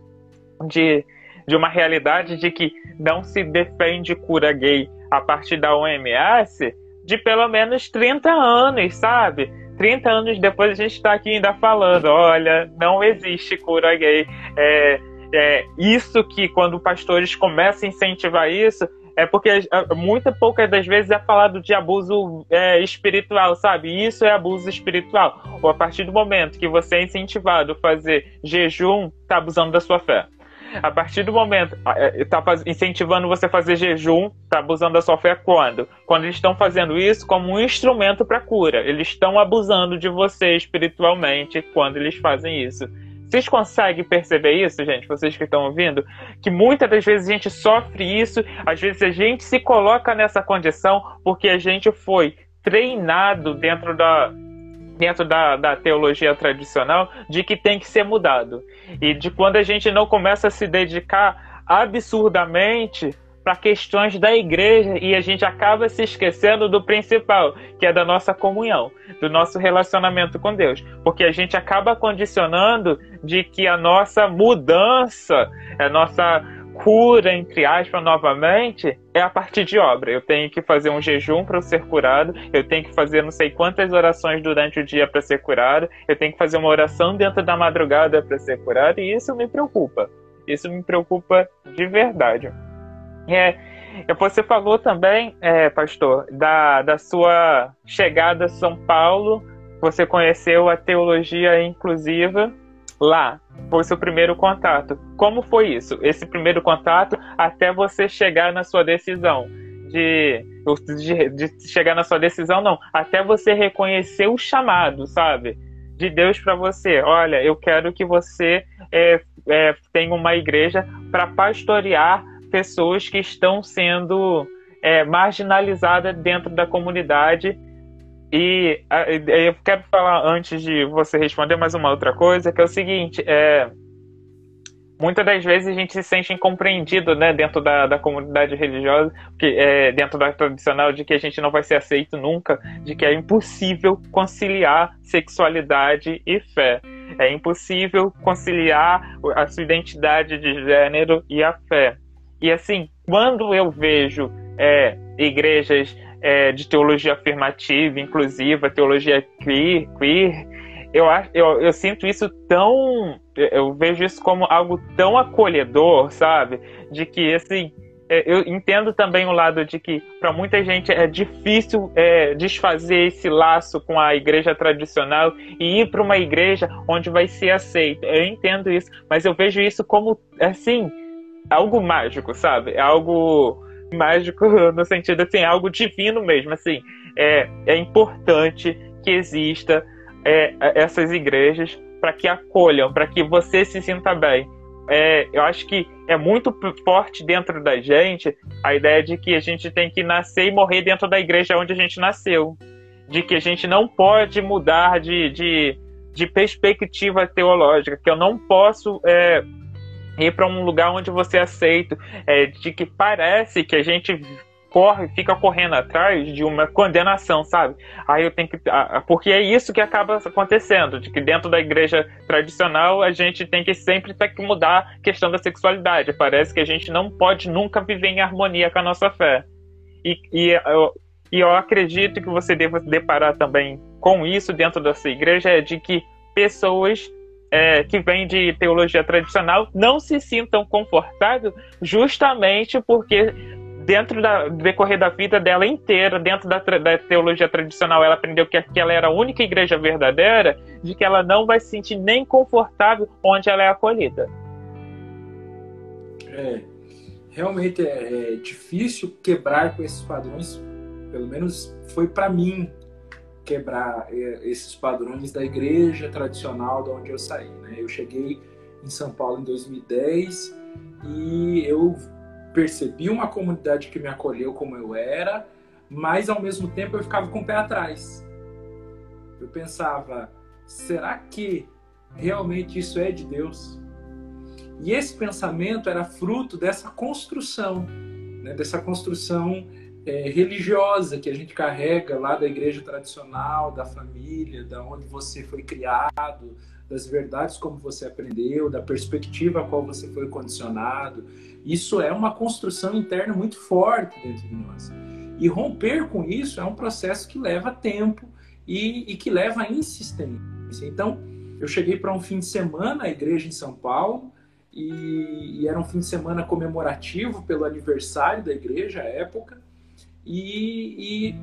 de, de uma realidade de que não se defende cura gay a partir da OMS de pelo menos 30 anos, sabe? 30 anos depois a gente está aqui ainda falando, olha, não existe cura gay. É, é, isso que quando pastores começam a incentivar isso, é porque muita poucas das vezes é falado de abuso é, espiritual, sabe? Isso é abuso espiritual. Ou a partir do momento que você é incentivado a fazer jejum, tá abusando da sua fé. A partir do momento, está é, incentivando você a fazer jejum, está abusando da sua fé quando? Quando eles estão fazendo isso como um instrumento para cura. Eles estão abusando de você espiritualmente quando eles fazem isso. Vocês conseguem perceber isso, gente? Vocês que estão ouvindo? Que muitas das vezes a gente sofre isso, às vezes a gente se coloca nessa condição porque a gente foi treinado dentro da, dentro da, da teologia tradicional de que tem que ser mudado. E de quando a gente não começa a se dedicar absurdamente para questões da igreja e a gente acaba se esquecendo do principal, que é da nossa comunhão, do nosso relacionamento com Deus, porque a gente acaba condicionando de que a nossa mudança, a nossa cura, entre aspas, novamente, é a partir de obra. Eu tenho que fazer um jejum para ser curado, eu tenho que fazer não sei quantas orações durante o dia para ser curado, eu tenho que fazer uma oração dentro da madrugada para ser curado, e isso me preocupa. Isso me preocupa de verdade. É, você falou também, é, pastor, da, da sua chegada a São Paulo, você conheceu a teologia inclusiva lá foi seu primeiro contato. Como foi isso? Esse primeiro contato até você chegar na sua decisão de, de, de chegar na sua decisão, não, até você reconhecer o chamado, sabe? De Deus para você. Olha, eu quero que você é, é, tenha uma igreja para pastorear pessoas que estão sendo é, marginalizadas dentro da comunidade e eu quero falar antes de você responder mais uma outra coisa, que é o seguinte, é, muitas das vezes a gente se sente incompreendido né, dentro da, da comunidade religiosa, que, é, dentro da tradicional, de que a gente não vai ser aceito nunca, de que é impossível conciliar sexualidade e fé. É impossível conciliar a sua identidade de gênero e a fé. E assim, quando eu vejo é, igrejas é, de teologia afirmativa, inclusiva, teologia queer, queer eu, eu, eu sinto isso tão. Eu vejo isso como algo tão acolhedor, sabe? De que, assim, é, eu entendo também o lado de que para muita gente é difícil é, desfazer esse laço com a igreja tradicional e ir para uma igreja onde vai ser aceito. Eu entendo isso, mas eu vejo isso como assim algo mágico, sabe? É algo mágico no sentido assim, algo divino mesmo, assim. É, é importante que exista é, essas igrejas para que acolham, para que você se sinta bem. É, eu acho que é muito forte dentro da gente a ideia de que a gente tem que nascer e morrer dentro da igreja onde a gente nasceu. De que a gente não pode mudar de, de, de perspectiva teológica, que eu não posso é, ir para um lugar onde você é aceito, é, de que parece que a gente corre, fica correndo atrás de uma condenação, sabe? Aí eu tenho que. Porque é isso que acaba acontecendo, de que dentro da igreja tradicional a gente tem que sempre ter que mudar a questão da sexualidade. Parece que a gente não pode nunca viver em harmonia com a nossa fé. E, e, eu, e eu acredito que você deva se deparar também com isso dentro da sua igreja, é de que pessoas é, que vêm de teologia tradicional não se sintam confortáveis justamente porque dentro da, decorrer da vida dela inteira, dentro da, da, teologia tradicional, ela aprendeu que aquela era a única igreja verdadeira, de que ela não vai se sentir nem confortável onde ela é acolhida. É, realmente é, é difícil quebrar com esses padrões, pelo menos foi para mim quebrar é, esses padrões da igreja tradicional de onde eu saí. Né? Eu cheguei em São Paulo em 2010 e eu percebi uma comunidade que me acolheu como eu era, mas ao mesmo tempo eu ficava com o pé atrás. eu pensava, será que realmente isso é de Deus? E esse pensamento era fruto dessa construção, né, dessa construção é, religiosa que a gente carrega lá da igreja tradicional, da família, da onde você foi criado, das verdades como você aprendeu, da perspectiva a qual você foi condicionado. Isso é uma construção interna muito forte dentro de nós. E romper com isso é um processo que leva tempo e, e que leva insistência. Então, eu cheguei para um fim de semana à igreja em São Paulo e, e era um fim de semana comemorativo pelo aniversário da igreja à época. E, e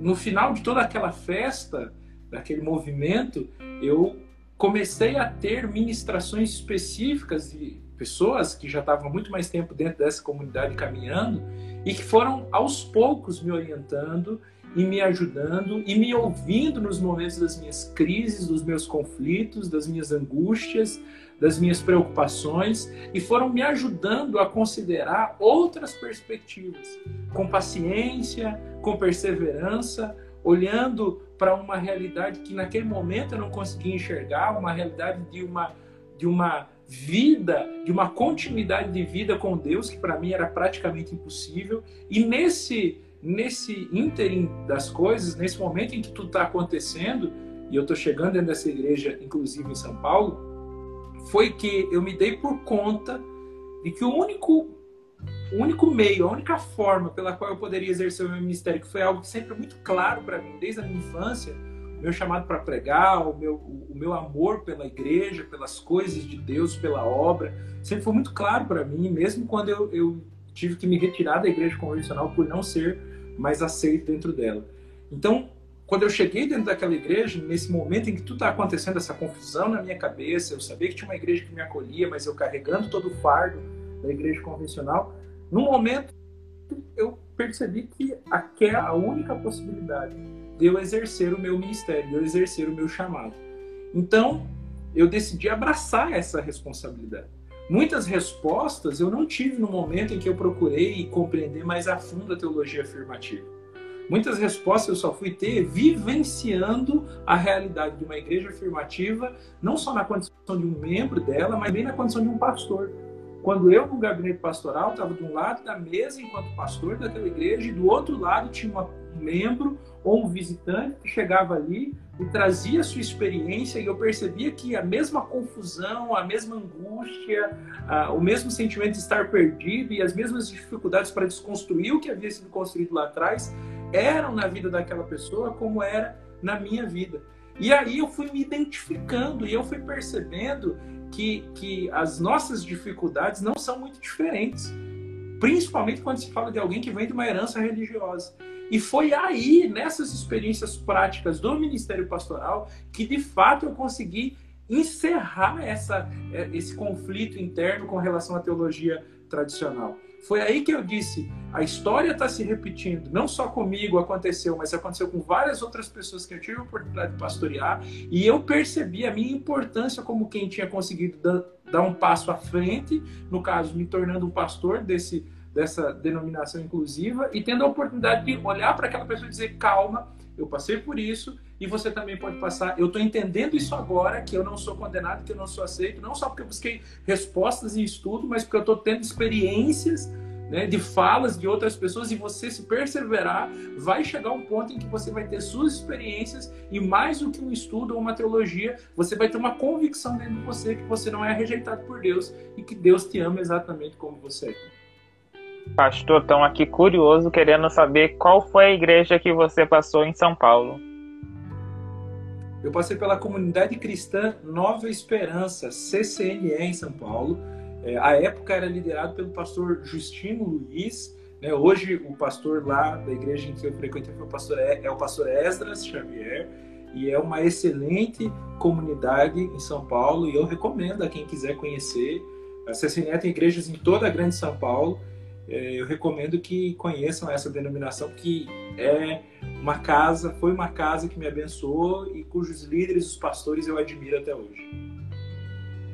no final de toda aquela festa, daquele movimento, eu comecei a ter ministrações específicas de pessoas que já estavam muito mais tempo dentro dessa comunidade caminhando e que foram aos poucos me orientando e me ajudando e me ouvindo nos momentos das minhas crises, dos meus conflitos, das minhas angústias, das minhas preocupações e foram me ajudando a considerar outras perspectivas, com paciência, com perseverança, olhando para uma realidade que naquele momento eu não conseguia enxergar, uma realidade de uma de uma vida, de uma continuidade de vida com Deus que para mim era praticamente impossível. E nesse nesse ínterim das coisas, nesse momento em que tudo está acontecendo, e eu estou chegando dentro dessa igreja, inclusive em São Paulo, foi que eu me dei por conta de que o único, o único meio, a única forma pela qual eu poderia exercer o meu ministério, que foi algo que sempre muito claro para mim desde a minha infância, o meu chamado para pregar, o meu, o meu amor pela igreja, pelas coisas de Deus, pela obra, sempre foi muito claro para mim, mesmo quando eu, eu tive que me retirar da igreja convencional por não ser mais aceito dentro dela. Então, quando eu cheguei dentro daquela igreja, nesse momento em que tudo está acontecendo, essa confusão na minha cabeça, eu sabia que tinha uma igreja que me acolhia, mas eu carregando todo o fardo da igreja convencional, no momento eu percebi que aquela a única possibilidade de eu exercer o meu ministério, de eu exercer o meu chamado. Então, eu decidi abraçar essa responsabilidade. Muitas respostas eu não tive no momento em que eu procurei compreender mais a fundo a teologia afirmativa. Muitas respostas eu só fui ter vivenciando a realidade de uma igreja afirmativa, não só na condição de um membro dela, mas também na condição de um pastor. Quando eu, no gabinete pastoral, estava de um lado da mesa enquanto pastor daquela igreja, e do outro lado tinha um membro ou um visitante que chegava ali e trazia sua experiência, e eu percebia que a mesma confusão, a mesma angústia, o mesmo sentimento de estar perdido e as mesmas dificuldades para desconstruir o que havia sido construído lá atrás eram na vida daquela pessoa como era na minha vida. E aí eu fui me identificando e eu fui percebendo que, que as nossas dificuldades não são muito diferentes. Principalmente quando se fala de alguém que vem de uma herança religiosa. E foi aí, nessas experiências práticas do ministério pastoral, que de fato eu consegui encerrar essa, é, esse conflito interno com relação à teologia tradicional. Foi aí que eu disse: a história está se repetindo. Não só comigo aconteceu, mas aconteceu com várias outras pessoas que eu tive a oportunidade de pastorear. E eu percebi a minha importância como quem tinha conseguido dar um passo à frente, no caso, me tornando um pastor desse, dessa denominação inclusiva, e tendo a oportunidade de olhar para aquela pessoa e dizer: calma, eu passei por isso e você também pode passar. Eu estou entendendo isso agora, que eu não sou condenado, que eu não sou aceito, não só porque eu busquei respostas em estudo, mas porque eu estou tendo experiências né, de falas de outras pessoas e você se perseverar, vai chegar um ponto em que você vai ter suas experiências e mais do que um estudo ou uma teologia, você vai ter uma convicção dentro de você que você não é rejeitado por Deus e que Deus te ama exatamente como você é. Pastor, estão aqui curioso querendo saber qual foi a igreja que você passou em São Paulo. Eu passei pela comunidade cristã Nova Esperança, CCNE, em São Paulo. É, a época era liderado pelo pastor Justino Luiz. Né? Hoje, o pastor lá da igreja em que eu frequentei foi o pastor, é o pastor Esdras Xavier. E é uma excelente comunidade em São Paulo. E eu recomendo a quem quiser conhecer. A CCNE tem igrejas em toda a grande São Paulo. É, eu recomendo que conheçam essa denominação, que é uma casa, foi uma casa que me abençoou e cujos líderes, os pastores, eu admiro até hoje.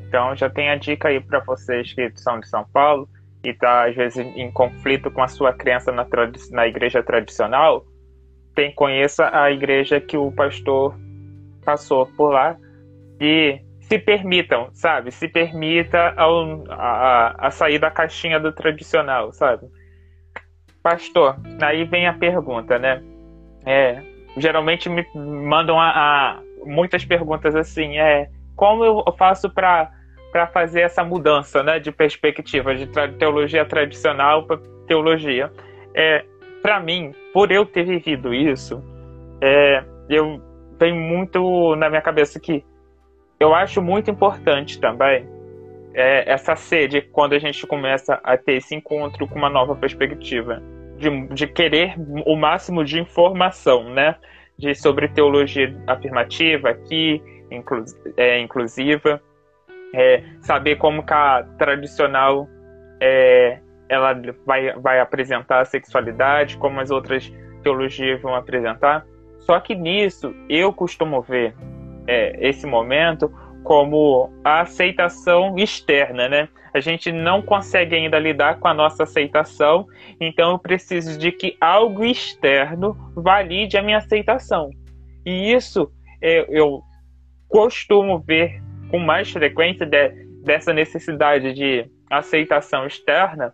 Então já tem a dica aí para vocês que são de São Paulo e tá às vezes em conflito com a sua crença na, na igreja tradicional, tem conheça a igreja que o pastor passou por lá e se permitam, sabe? Se permita ao, a, a sair da caixinha do tradicional, sabe? Pastor, aí vem a pergunta, né? É, geralmente me mandam a, a muitas perguntas assim, é como eu faço para para fazer essa mudança, né, de perspectiva de teologia tradicional para teologia? É, para mim, por eu ter vivido isso, é, eu tenho muito na minha cabeça que eu acho muito importante também é, essa sede quando a gente começa a ter esse encontro com uma nova perspectiva, de, de querer o máximo de informação, né? De, sobre teologia afirmativa aqui, inclu, é, inclusiva, é, saber como que a tradicional é, ela vai, vai apresentar a sexualidade, como as outras teologias vão apresentar. Só que nisso eu costumo ver é, esse momento como a aceitação externa, né? A gente não consegue ainda lidar com a nossa aceitação, então eu preciso de que algo externo valide a minha aceitação. E isso é, eu costumo ver com mais frequência de, dessa necessidade de aceitação externa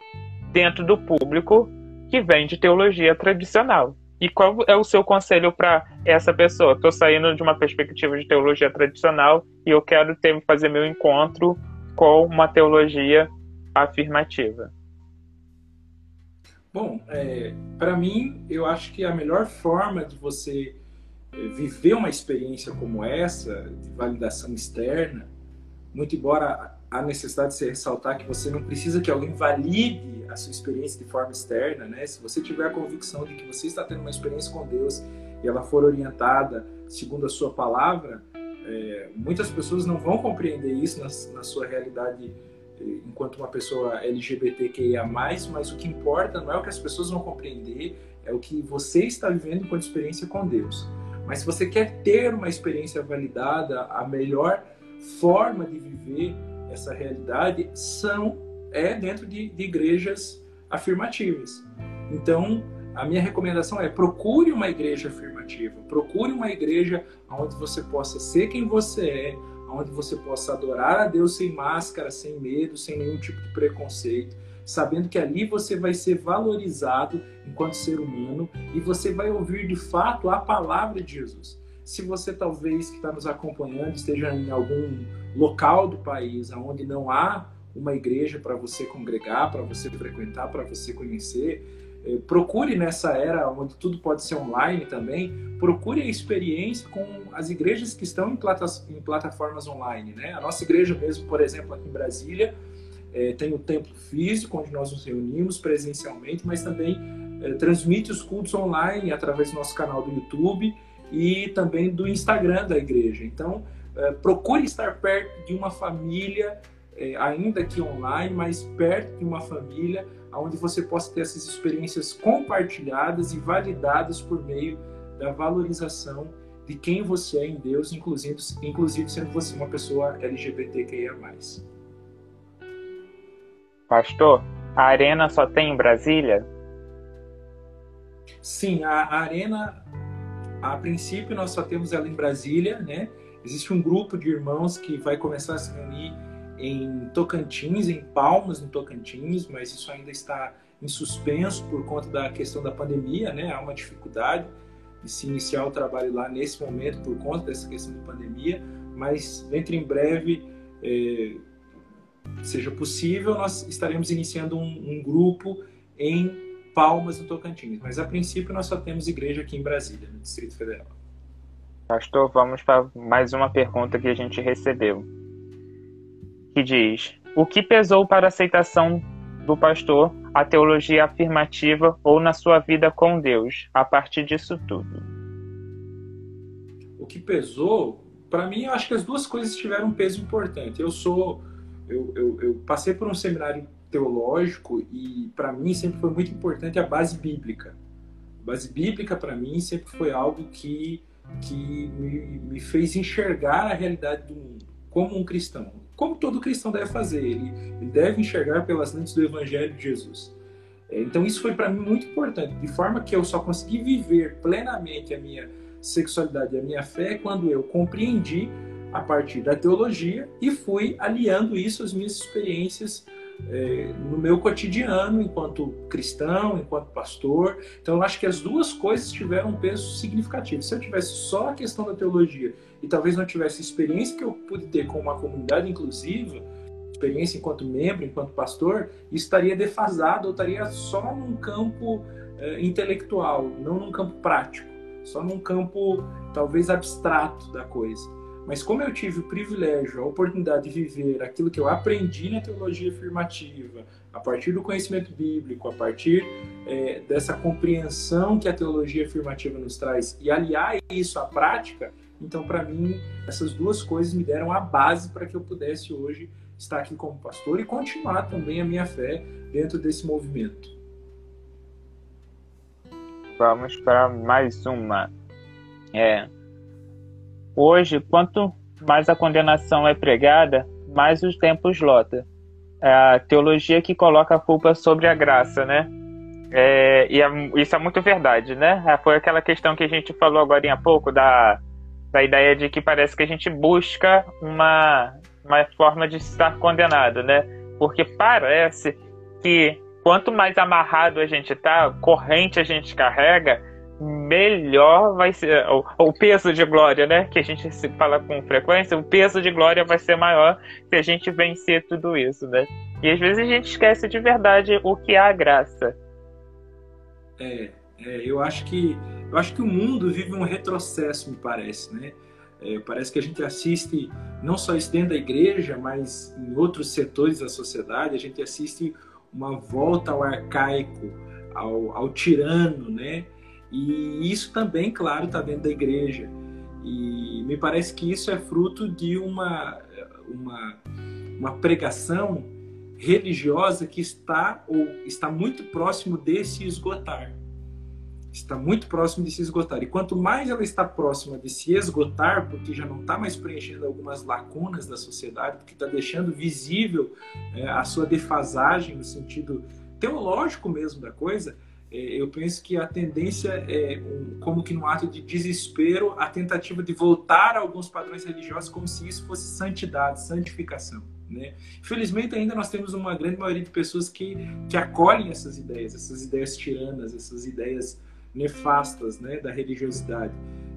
dentro do público que vem de teologia tradicional. E qual é o seu conselho para essa pessoa? Estou saindo de uma perspectiva de teologia tradicional e eu quero ter, fazer meu encontro com uma teologia afirmativa. Bom, é, para mim, eu acho que a melhor forma de você é, viver uma experiência como essa, de validação externa, muito embora a necessidade de se ressaltar que você não precisa que alguém valide a sua experiência de forma externa, né? Se você tiver a convicção de que você está tendo uma experiência com Deus e ela for orientada segundo a sua palavra, é, muitas pessoas não vão compreender isso na, na sua realidade é, enquanto uma pessoa LGBTQIA+, mas o que importa não é o que as pessoas vão compreender, é o que você está vivendo enquanto experiência com Deus. Mas se você quer ter uma experiência validada, a melhor forma de viver essa realidade são é dentro de, de igrejas afirmativas. Então, a minha recomendação é procure uma igreja afirmativa, procure uma igreja onde você possa ser quem você é, onde você possa adorar a Deus sem máscara, sem medo, sem nenhum tipo de preconceito, sabendo que ali você vai ser valorizado enquanto ser humano e você vai ouvir de fato a palavra de Jesus. Se você talvez que está nos acompanhando esteja em algum local do país onde não há uma igreja para você congregar, para você frequentar, para você conhecer, eh, procure nessa era onde tudo pode ser online também, procure a experiência com as igrejas que estão em, em plataformas online. Né? A nossa igreja mesmo, por exemplo, aqui em Brasília, é, tem o templo físico, onde nós nos reunimos presencialmente, mas também é, transmite os cultos online através do nosso canal do YouTube e também do Instagram da igreja. Então, é, procure estar perto de uma família, é, ainda que online, mas perto de uma família, onde você possa ter essas experiências compartilhadas e validadas por meio da valorização de quem você é em Deus, inclusive, inclusive sendo você uma pessoa LGBTQIA+. Pastor, a Arena só tem em Brasília? Sim, a, a Arena a princípio, nós só temos ela em Brasília, né? Existe um grupo de irmãos que vai começar a se reunir em Tocantins, em Palmas, no Tocantins, mas isso ainda está em suspenso por conta da questão da pandemia, né? Há uma dificuldade de se iniciar o trabalho lá nesse momento por conta dessa questão de pandemia, mas dentro em breve, é, seja possível, nós estaremos iniciando um, um grupo em Palmas, no Tocantins. Mas a princípio nós só temos igreja aqui em Brasília, no Distrito Federal. Pastor, vamos para mais uma pergunta que a gente recebeu. Que diz: O que pesou para a aceitação do pastor a teologia afirmativa ou na sua vida com Deus, a partir disso tudo? O que pesou, para mim, eu acho que as duas coisas tiveram um peso importante. Eu sou. Eu, eu, eu passei por um seminário teológico e para mim sempre foi muito importante a base bíblica. A base bíblica para mim sempre foi algo que que me, me, fez enxergar a realidade do mundo como um cristão, como todo cristão deve fazer. Ele, ele deve enxergar pelas lentes do Evangelho de Jesus. É, então isso foi para mim muito importante, de forma que eu só consegui viver plenamente a minha sexualidade e a minha fé quando eu compreendi a partir da teologia e fui aliando isso às minhas experiências é, no meu cotidiano enquanto cristão, enquanto pastor. Então eu acho que as duas coisas tiveram um peso significativo. Se eu tivesse só a questão da teologia e talvez não tivesse a experiência que eu pude ter com uma comunidade inclusiva, experiência enquanto membro, enquanto pastor, estaria defasado ou estaria só num campo é, intelectual, não num campo prático, só num campo talvez abstrato da coisa. Mas como eu tive o privilégio, a oportunidade de viver aquilo que eu aprendi na teologia afirmativa, a partir do conhecimento bíblico, a partir é, dessa compreensão que a teologia afirmativa nos traz e aliar isso à prática, então para mim essas duas coisas me deram a base para que eu pudesse hoje estar aqui como pastor e continuar também a minha fé dentro desse movimento. Vamos para mais uma. É, Hoje, quanto mais a condenação é pregada, mais os tempos lota. É a teologia que coloca a culpa sobre a graça, né? É, e é, isso é muito verdade, né? É, foi aquela questão que a gente falou agora há pouco da, da ideia de que parece que a gente busca uma, uma forma de estar condenado, né? Porque parece que quanto mais amarrado a gente tá, corrente a gente carrega, melhor vai ser o, o, peso de glória, né? Que a gente se fala com frequência, o peso de glória vai ser maior se a gente vencer tudo isso, né? E às vezes a gente esquece de verdade o que é a graça. É, é eu acho que eu acho que o mundo vive um retrocesso, me parece, né? É, parece que a gente assiste não só isso dentro da igreja, mas em outros setores da sociedade, a gente assiste uma volta ao arcaico, ao, ao tirano, né? E isso também, claro, está dentro da igreja. E me parece que isso é fruto de uma, uma, uma pregação religiosa que está ou está muito próximo de se esgotar. Está muito próximo de se esgotar. E quanto mais ela está próxima de se esgotar, porque já não está mais preenchendo algumas lacunas da sociedade, porque está deixando visível é, a sua defasagem no sentido teológico mesmo da coisa, eu penso que a tendência é, como que no ato de desespero, a tentativa de voltar a alguns padrões religiosos como se isso fosse santidade, santificação. Né? Infelizmente, ainda nós temos uma grande maioria de pessoas que, que acolhem essas ideias, essas ideias tiranas, essas ideias nefastas né, da religiosidade.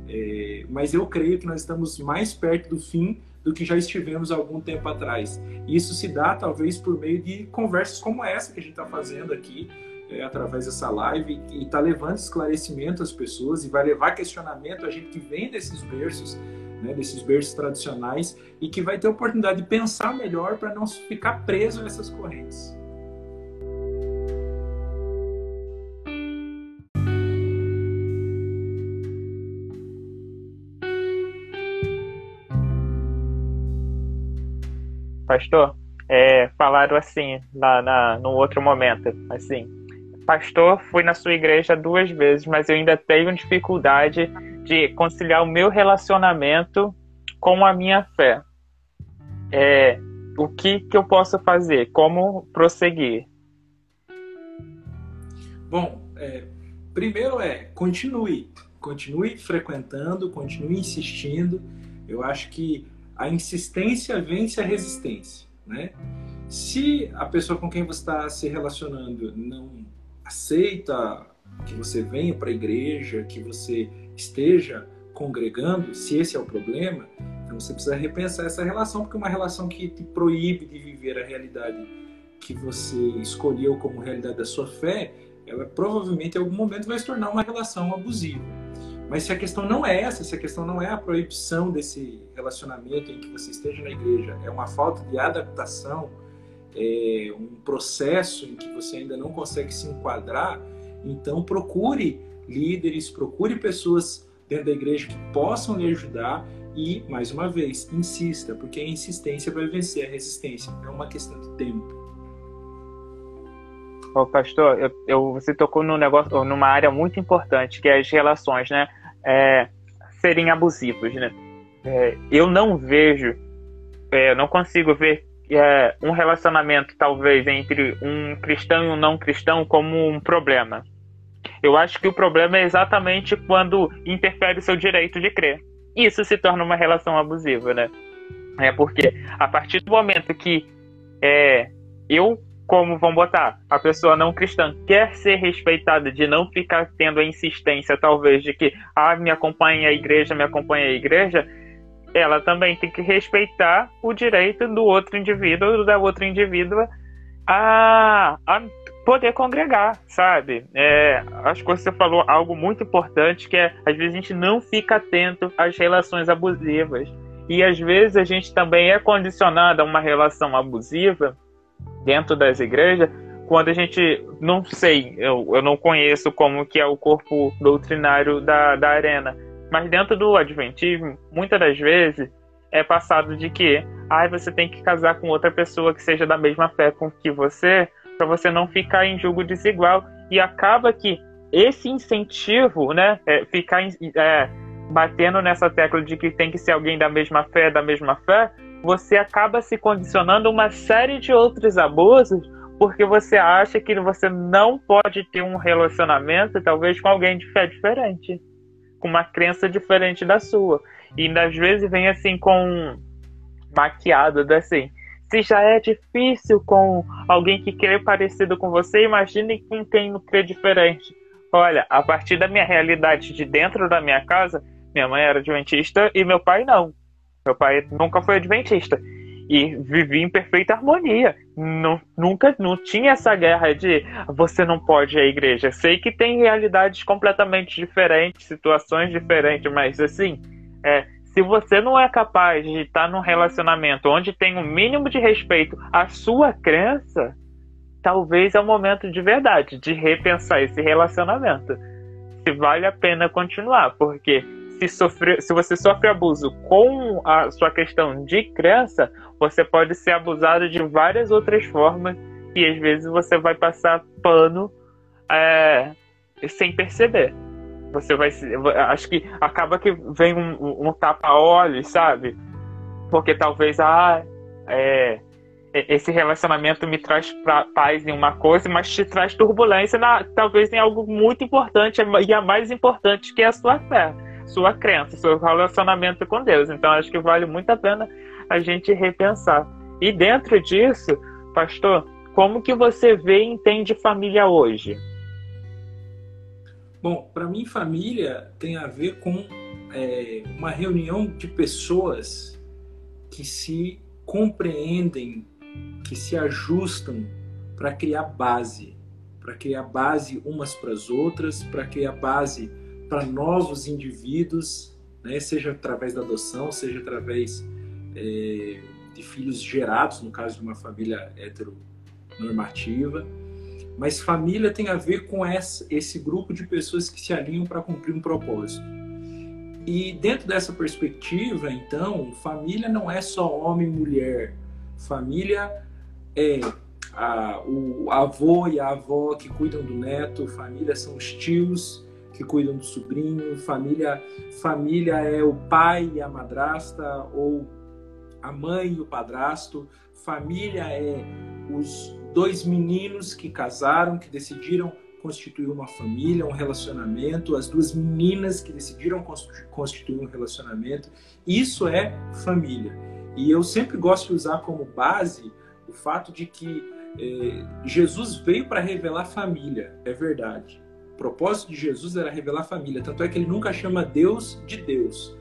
É, mas eu creio que nós estamos mais perto do fim do que já estivemos algum tempo atrás. E isso se dá, talvez, por meio de conversas como essa que a gente está fazendo aqui, é, através dessa live e está levando esclarecimento às pessoas e vai levar questionamento a gente que vem desses berços, né, desses berços tradicionais e que vai ter oportunidade de pensar melhor para não ficar preso nessas correntes. Pastor, é, falaram assim na, na, no outro momento, assim, pastor, fui na sua igreja duas vezes, mas eu ainda tenho dificuldade de conciliar o meu relacionamento com a minha fé. É, o que, que eu posso fazer? Como prosseguir? Bom, é, primeiro é continue, continue frequentando, continue insistindo. Eu acho que a insistência vence a resistência, né? Se a pessoa com quem você está se relacionando não aceita que você venha para a igreja, que você esteja congregando, se esse é o problema, então você precisa repensar essa relação, porque é uma relação que te proíbe de viver a realidade que você escolheu como realidade da sua fé, ela provavelmente em algum momento vai se tornar uma relação abusiva. Mas se a questão não é essa, se a questão não é a proibição desse relacionamento em que você esteja na igreja, é uma falta de adaptação, é, um processo em que você ainda não consegue se enquadrar, então procure líderes, procure pessoas dentro da igreja que possam lhe ajudar e, mais uma vez, insista, porque a insistência vai vencer a resistência. É uma questão de tempo. Ô, pastor, eu, eu, você tocou num negócio, numa área muito importante, que é as relações, né? É, serem abusivas, né? É, eu não vejo, é, não consigo ver é, um relacionamento, talvez, entre um cristão e um não cristão como um problema. Eu acho que o problema é exatamente quando interfere o seu direito de crer. Isso se torna uma relação abusiva, né? É porque a partir do momento que é, eu, como vamos botar, a pessoa não cristã quer ser respeitada, de não ficar tendo a insistência, talvez, de que ah, me acompanha a igreja, me acompanha a igreja, ela também tem que respeitar o direito do outro indivíduo, da outra indivídua, a, a poder congregar, sabe? É, acho que você falou algo muito importante, que é, às vezes, a gente não fica atento às relações abusivas. E, às vezes, a gente também é condicionado a uma relação abusiva dentro das igrejas, quando a gente, não sei, eu, eu não conheço como que é o corpo doutrinário da, da arena, mas dentro do adventismo, muitas das vezes é passado de que ah, você tem que casar com outra pessoa que seja da mesma fé com que você, para você não ficar em julgo desigual. E acaba que esse incentivo, né, é, ficar é, batendo nessa tecla de que tem que ser alguém da mesma fé, da mesma fé, você acaba se condicionando uma série de outros abusos porque você acha que você não pode ter um relacionamento, talvez, com alguém de fé diferente com uma crença diferente da sua. E às vezes vem assim com maquiado assim. Se já é difícil com alguém que crê parecido com você, imagine com quem não crê diferente. Olha, a partir da minha realidade de dentro da minha casa, minha mãe era adventista e meu pai não. Meu pai nunca foi adventista e vivi em perfeita harmonia. Não, nunca não tinha essa guerra de você não pode ir à igreja. Sei que tem realidades completamente diferentes, situações diferentes, mas assim, é, se você não é capaz de estar num relacionamento onde tem um mínimo de respeito à sua crença, talvez é o momento de verdade de repensar esse relacionamento. Se vale a pena continuar, porque se, sofrer, se você sofre abuso com a sua questão de crença, você pode ser abusado de várias outras formas e às vezes você vai passar pano é, sem perceber. Você vai acho que acaba que vem um, um tapa-olhos, sabe? Porque talvez ah, é, esse relacionamento me traz pra, paz em uma coisa, mas te traz turbulência na, talvez em algo muito importante e a mais importante que é a sua fé sua crença, seu relacionamento com Deus. Então acho que vale muito a pena a gente repensar. E dentro disso, pastor, como que você vê e entende família hoje? Bom, para mim família tem a ver com é, uma reunião de pessoas que se compreendem, que se ajustam para criar base, para criar base umas para as outras, para criar base para novos indivíduos, né, seja através da adoção, seja através é, de filhos gerados, no caso de uma família heteronormativa. Mas família tem a ver com essa, esse grupo de pessoas que se alinham para cumprir um propósito. E dentro dessa perspectiva, então, família não é só homem e mulher. Família é a, o avô e a avó que cuidam do neto, família são os tios que cuidam do sobrinho, família, família é o pai e a madrasta ou a mãe e o padrasto, família é os dois meninos que casaram, que decidiram constituir uma família, um relacionamento, as duas meninas que decidiram constituir um relacionamento. Isso é família. E eu sempre gosto de usar como base o fato de que eh, Jesus veio para revelar família, é verdade propósito de Jesus era revelar a família. Tanto é que ele nunca chama Deus de Deus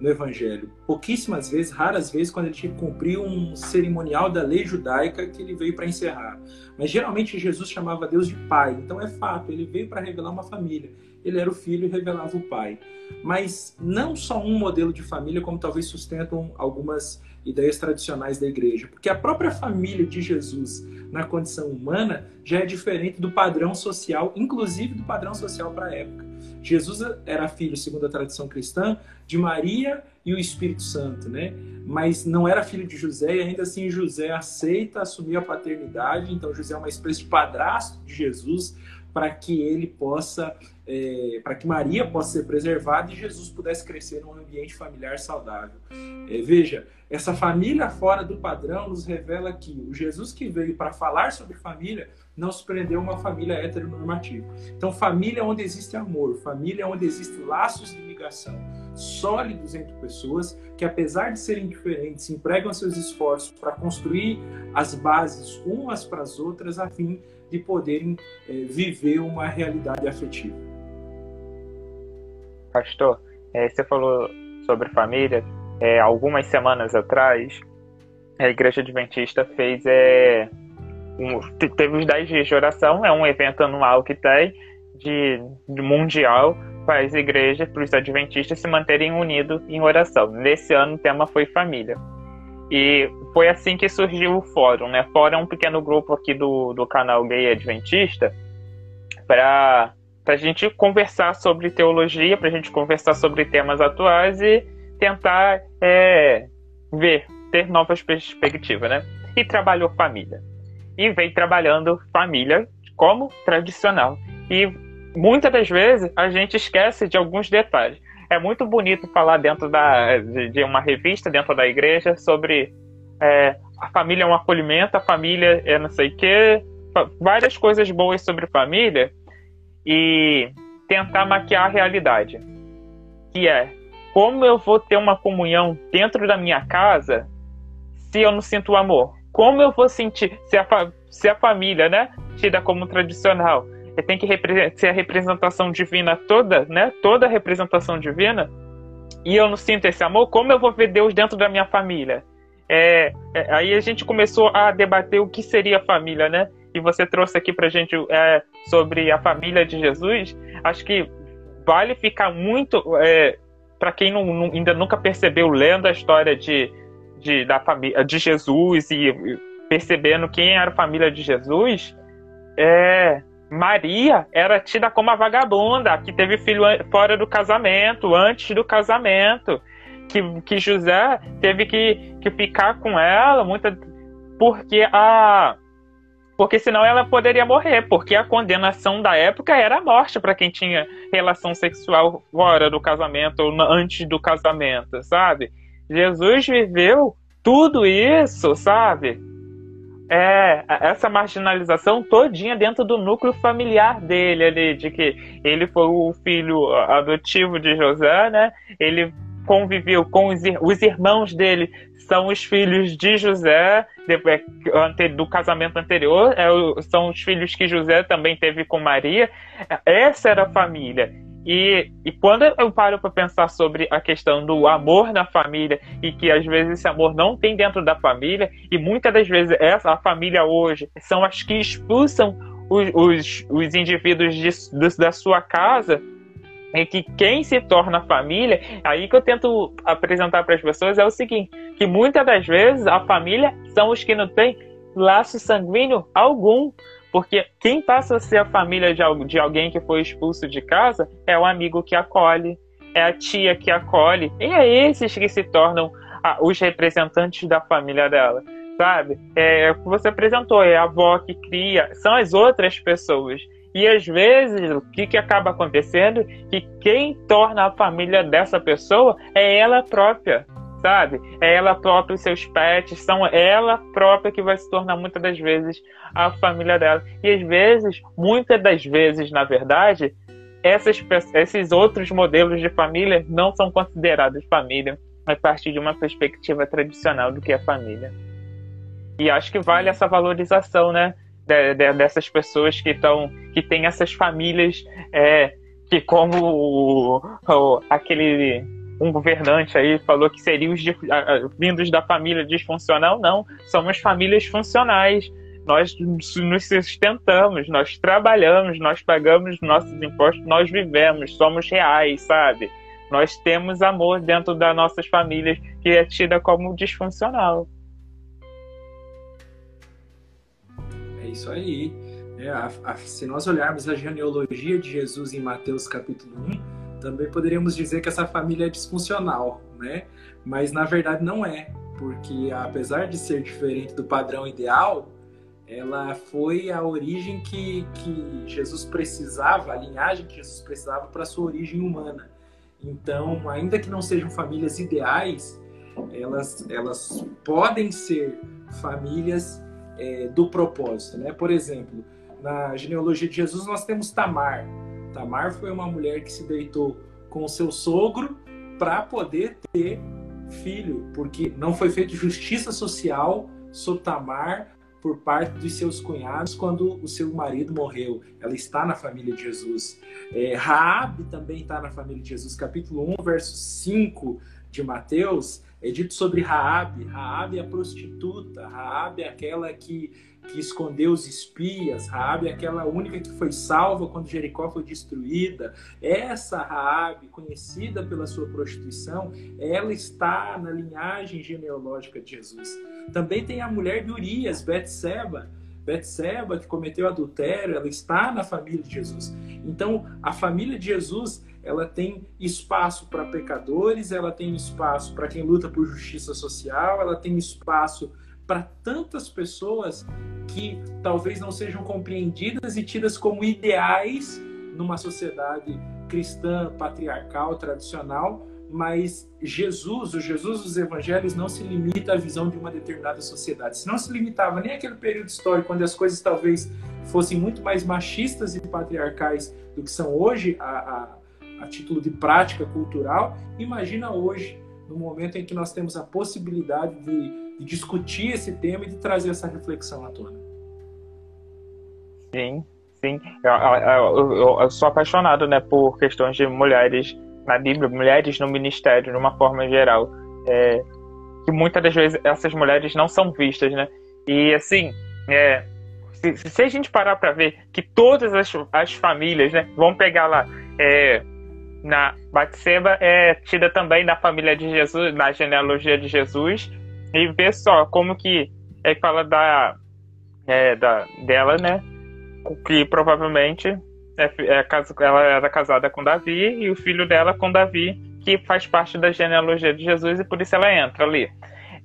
no Evangelho. Pouquíssimas vezes, raras vezes, quando ele tinha que cumprir um cerimonial da lei judaica que ele veio para encerrar. Mas geralmente Jesus chamava Deus de Pai. Então é fato, ele veio para revelar uma família. Ele era o filho e revelava o pai. Mas não só um modelo de família, como talvez sustentam algumas ideias tradicionais da igreja. Porque a própria família de Jesus na condição humana já é diferente do padrão social, inclusive do padrão social para a época. Jesus era filho, segundo a tradição cristã, de Maria e o Espírito Santo, né? Mas não era filho de José e ainda assim José aceita assumir a paternidade. Então José é uma espécie de padrasto de Jesus para que ele possa, é, para que Maria possa ser preservada e Jesus pudesse crescer num ambiente familiar saudável. É, veja, essa família fora do padrão nos revela que o Jesus que veio para falar sobre família não se prendeu a uma família heteronormativa. Então, família onde existe amor, família onde existem laços de ligação sólidos entre pessoas que, apesar de serem diferentes, empregam seus esforços para construir as bases umas para as outras a fim de poderem é, viver uma realidade afetiva. Pastor, é, você falou sobre família. É, algumas semanas atrás, a Igreja Adventista fez é, um, teve os 10 dias de oração, é um evento anual que tem de, de mundial para as igrejas, para os adventistas se manterem unidos em oração. Nesse ano o tema foi família. E foi assim que surgiu o fórum, né? Fórum é um pequeno grupo aqui do, do canal Gay Adventista para a gente conversar sobre teologia, para a gente conversar sobre temas atuais e tentar é, ver, ter novas perspectivas, né? E trabalhou família. E vem trabalhando família como tradicional. E muitas das vezes a gente esquece de alguns detalhes. É muito bonito falar dentro da, de, uma revista, dentro da igreja, sobre é, a família é um acolhimento, a família é não sei o quê, várias coisas boas sobre família e tentar maquiar a realidade. Que é, como eu vou ter uma comunhão dentro da minha casa se eu não sinto amor? Como eu vou sentir se a, se a família, né, tida como tradicional, tem que ser a representação divina toda, né? Toda a representação divina. E eu não sinto esse amor, como eu vou ver Deus dentro da minha família? É, é, aí a gente começou a debater o que seria família, né? E você trouxe aqui pra gente é, sobre a família de Jesus. Acho que vale ficar muito. É, para quem não, não, ainda nunca percebeu, lendo a história de, de, da família, de Jesus e percebendo quem era a família de Jesus, é, Maria era tida como a vagabunda, que teve filho fora do casamento, antes do casamento, que, que José teve que, que ficar com ela, muita, porque a porque senão ela poderia morrer, porque a condenação da época era a morte para quem tinha relação sexual fora do casamento ou antes do casamento, sabe? Jesus viveu tudo isso, sabe? É, essa marginalização todinha dentro do núcleo familiar dele ali, de que ele foi o filho adotivo de José, né? Ele conviveu com os, os irmãos dele, são os filhos de José, do casamento anterior, é, são os filhos que José também teve com Maria. Essa era a família. E, e quando eu paro para pensar sobre a questão do amor na família e que às vezes esse amor não tem dentro da família, e muitas das vezes essa, a família hoje são as que expulsam os, os, os indivíduos de, de, da sua casa, e que quem se torna família, aí que eu tento apresentar para as pessoas é o seguinte: que muitas das vezes a família são os que não têm laço sanguíneo algum porque quem passa a ser a família de, alguém que foi expulso de casa é o amigo que acolhe, é a tia que acolhe, e é esses que se tornam os representantes da família dela, sabe? É o que você apresentou, é a avó que cria, são as outras pessoas. E às vezes o que, que acaba acontecendo? Que quem torna a família dessa pessoa é ela própria sabe? É ela própria, os seus pets, são ela própria que vai se tornar muitas das vezes a família dela. E às vezes, muitas das vezes, na verdade, essas, esses outros modelos de família não são considerados família a partir de uma perspectiva tradicional do que é família. E acho que vale essa valorização, né? De, de, dessas pessoas que estão que têm essas famílias é, que como o, o, aquele um governante aí falou que seriam os vindos da família disfuncional. Não, somos famílias funcionais. Nós nos sustentamos, nós trabalhamos, nós pagamos nossos impostos, nós vivemos, somos reais, sabe? Nós temos amor dentro das nossas famílias que é tida como disfuncional. É isso aí. É, a, a, se nós olharmos a genealogia de Jesus em Mateus capítulo 1, também poderíamos dizer que essa família é disfuncional, né? Mas na verdade não é, porque apesar de ser diferente do padrão ideal, ela foi a origem que, que Jesus precisava, a linhagem que Jesus precisava para sua origem humana. Então, ainda que não sejam famílias ideais, elas, elas podem ser famílias é, do propósito. Né? Por exemplo, na genealogia de Jesus nós temos Tamar. Tamar foi uma mulher que se deitou com o seu sogro para poder ter filho, porque não foi feita justiça social sobre Tamar por parte dos seus cunhados quando o seu marido morreu. Ela está na família de Jesus. É, Raab também está na família de Jesus. Capítulo 1, verso 5 de Mateus, é dito sobre Raab. Raab é a prostituta. Raab é aquela que que escondeu os espias, Raabe aquela única que foi salva quando Jericó foi destruída. Essa Raabe, conhecida pela sua prostituição, ela está na linhagem genealógica de Jesus. Também tem a mulher de Urias, Betseba, Betseba que cometeu adultério, ela está na família de Jesus. Então, a família de Jesus, ela tem espaço para pecadores, ela tem espaço para quem luta por justiça social, ela tem espaço para tantas pessoas que talvez não sejam compreendidas e tidas como ideais numa sociedade cristã, patriarcal, tradicional, mas Jesus, o Jesus dos evangelhos, não se limita à visão de uma determinada sociedade. Se não se limitava nem àquele período histórico, onde as coisas talvez fossem muito mais machistas e patriarcais do que são hoje, a, a, a título de prática cultural, imagina hoje, no momento em que nós temos a possibilidade de de discutir esse tema e de trazer essa reflexão à tona. Sim, sim. Eu, eu, eu, eu, sou apaixonado né, por questões de mulheres na Bíblia, mulheres no ministério, de uma forma geral. É, que muitas das vezes essas mulheres não são vistas, né? E assim, é, se, se, a gente parar para ver que todas as, as famílias, né, vão pegar lá, é, na Batseba é tida também na família de Jesus, na genealogia de Jesus, e ver só como que é que fala da, é, da dela, né? Que provavelmente é, é, ela era casada com Davi e o filho dela com Davi, que faz parte da genealogia de Jesus e por isso ela entra ali.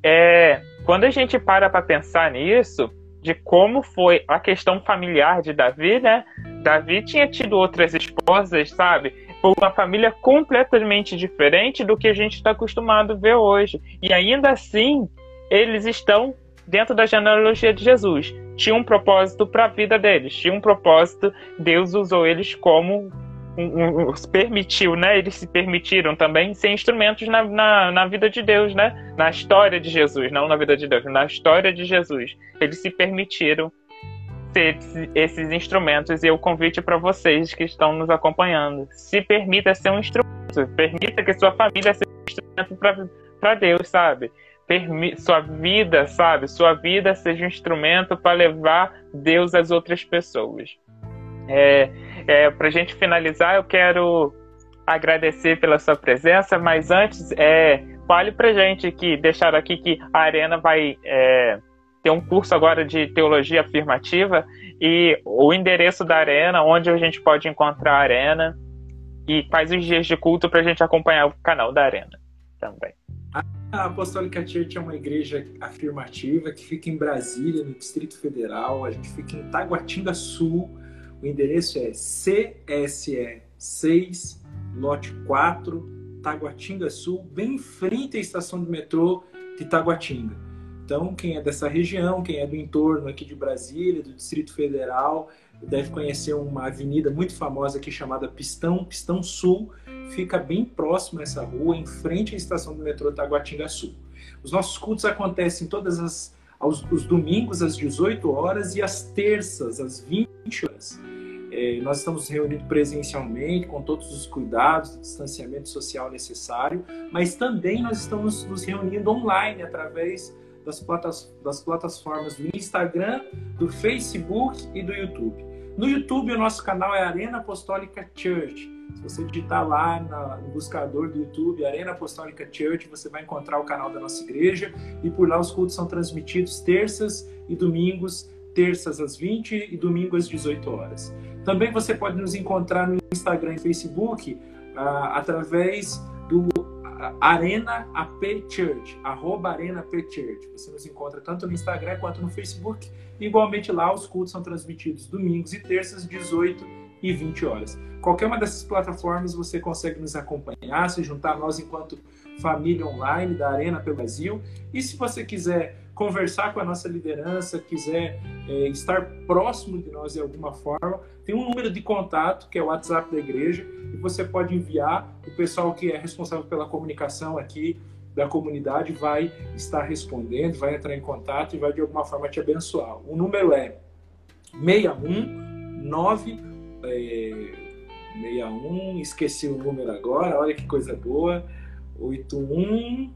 É, quando a gente para para pensar nisso, de como foi a questão familiar de Davi, né? Davi tinha tido outras esposas, sabe? Uma família completamente diferente do que a gente está acostumado a ver hoje. E ainda assim, eles estão dentro da genealogia de Jesus. Tinha um propósito para a vida deles, tinha um propósito, Deus usou eles como um, um, permitiu, né? Eles se permitiram também ser instrumentos na, na, na, vida de Deus, né? Na história de Jesus, não na vida de Deus, na história de Jesus. Eles se permitiram esses instrumentos e o convite para vocês que estão nos acompanhando. Se permita ser um instrumento, permita que sua família seja um instrumento para Deus, sabe? sua vida, sabe? Sua vida seja um instrumento para levar Deus às outras pessoas. É, é, para a gente finalizar, eu quero agradecer pela sua presença, mas antes, é, fale para gente que deixaram aqui que a Arena vai é, ter um curso agora de teologia afirmativa e o endereço da Arena, onde a gente pode encontrar a Arena e quais os dias de culto para a gente acompanhar o canal da Arena também. A Apostólica Church é uma igreja afirmativa que fica em Brasília, no Distrito Federal. A gente fica em Taguatinga Sul. O endereço é CSE 6, lote 4, Taguatinga Sul, bem em frente à estação de metrô de Taguatinga. Então, quem é dessa região, quem é do entorno aqui de Brasília, do Distrito Federal, deve conhecer uma avenida muito famosa aqui chamada Pistão, Pistão Sul, fica bem próximo a essa rua, em frente à estação do metrô Taguatinga Sul. Os nossos cultos acontecem todas as aos, os domingos às 18 horas e às terças às 20 horas. É, nós estamos reunidos presencialmente com todos os cuidados, o distanciamento social necessário, mas também nós estamos nos reunindo online através das, platas, das plataformas do Instagram, do Facebook e do YouTube. No YouTube, o nosso canal é Arena Apostólica Church. Se você digitar lá no buscador do YouTube, Arena Apostólica Church, você vai encontrar o canal da nossa igreja. E por lá os cultos são transmitidos terças e domingos, terças às 20 e domingo às 18 horas. Também você pode nos encontrar no Instagram e Facebook uh, através do Arena AP Church, arroba Arena AP Church. Você nos encontra tanto no Instagram quanto no Facebook. Igualmente lá, os cultos são transmitidos domingos e terças, 18 e 20 horas. Qualquer uma dessas plataformas você consegue nos acompanhar, se juntar a nós enquanto família online da Arena pelo Brasil. E se você quiser conversar com a nossa liderança, quiser é, estar próximo de nós de alguma forma, tem um número de contato que é o WhatsApp da igreja e você pode enviar. O pessoal que é responsável pela comunicação aqui da comunidade vai estar respondendo, vai entrar em contato e vai de alguma forma te abençoar. O número é 619 é, 61, esqueci o número agora, olha que coisa boa. 81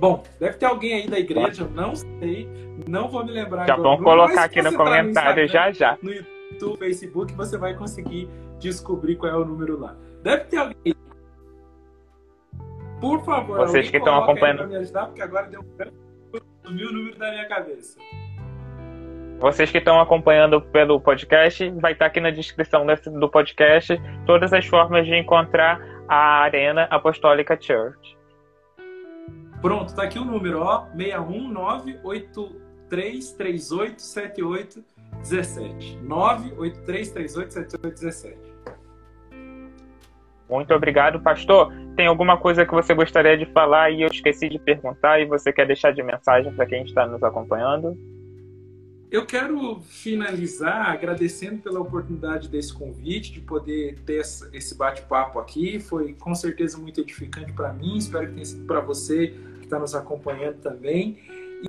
Bom, deve ter alguém aí da igreja, não sei, não vou me lembrar já vamos colocar aqui no comentário no já já. No YouTube, Facebook, você vai conseguir descobrir qual é o número lá. Deve ter alguém. Por favor, vocês que estão acompanhando, me ajudar, porque agora deu um o número da minha cabeça. Vocês que estão acompanhando pelo podcast, vai estar aqui na descrição desse, do podcast todas as formas de encontrar a Arena Apostólica Church. Pronto, tá aqui o número, ó, 61983387817. 983387817. Muito obrigado, pastor. Tem alguma coisa que você gostaria de falar e eu esqueci de perguntar e você quer deixar de mensagem para quem está nos acompanhando? Eu quero finalizar agradecendo pela oportunidade desse convite, de poder ter esse bate-papo aqui. Foi com certeza muito edificante para mim, espero que tenha sido para você está nos acompanhando também.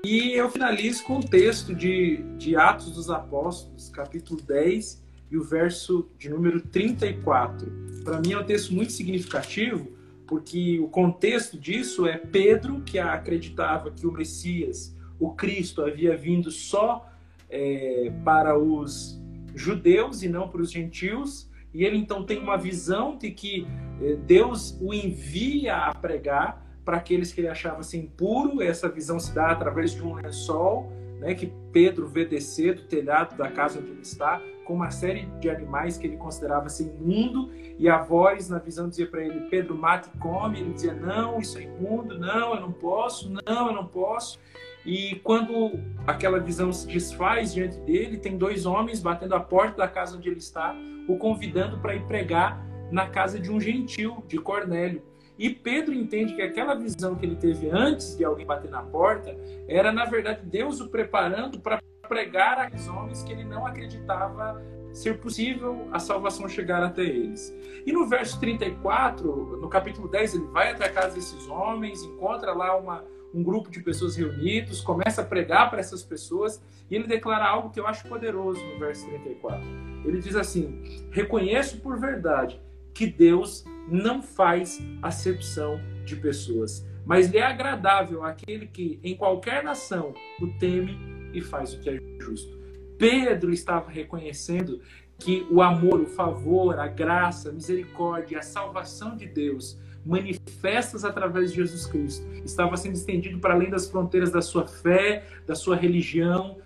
E eu finalizo com o texto de, de Atos dos Apóstolos, capítulo 10 e o verso de número 34. Para mim é um texto muito significativo, porque o contexto disso é Pedro, que acreditava que o Messias, o Cristo, havia vindo só é, para os judeus e não para os gentios. E ele então tem uma visão de que é, Deus o envia a pregar para aqueles que ele achava assim impuro. Essa visão se dá através de um lençol, né, que Pedro vê descer do telhado da casa onde ele está, com uma série de animais que ele considerava assim imundo, e a voz na visão dizia para ele: Pedro, mate e come. Ele dizia: Não, isso é imundo, não, eu não posso, não, eu não posso. E quando aquela visão se desfaz diante dele, tem dois homens batendo a porta da casa onde ele está, o convidando para ir pregar na casa de um gentil, de Cornélio. E Pedro entende que aquela visão que ele teve antes de alguém bater na porta era, na verdade, Deus o preparando para pregar aqueles homens que ele não acreditava ser possível a salvação chegar até eles. E no verso 34, no capítulo 10, ele vai até a casa desses homens, encontra lá uma, um grupo de pessoas reunidos, começa a pregar para essas pessoas e ele declara algo que eu acho poderoso no verso 34. Ele diz assim: Reconheço por verdade que Deus não faz acepção de pessoas, mas lhe é agradável aquele que em qualquer nação o teme e faz o que é justo. Pedro estava reconhecendo que o amor, o favor, a graça, a misericórdia, a salvação de Deus manifestas através de Jesus Cristo estava sendo estendido para além das fronteiras da sua fé, da sua religião,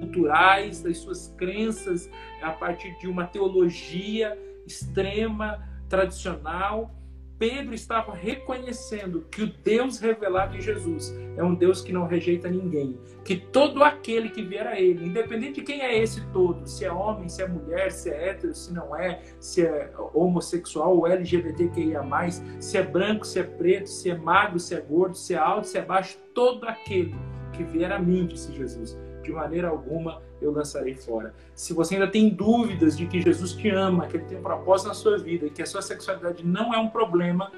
culturais, das suas crenças, a partir de uma teologia extrema, tradicional. Pedro estava reconhecendo que o Deus revelado em Jesus é um Deus que não rejeita ninguém, que todo aquele que vier a ele, independente de quem é esse todo, se é homem, se é mulher, se é hétero, se não é, se é homossexual ou LGBTQIA+, se é branco, se é preto, se é magro, se é gordo, se é alto, se é baixo, todo aquele que vier a mim, disse Jesus, de maneira alguma eu lançarei fora. Se você ainda tem dúvidas de que Jesus te ama, que ele tem um propósito na sua vida que a sua sexualidade não é um problema,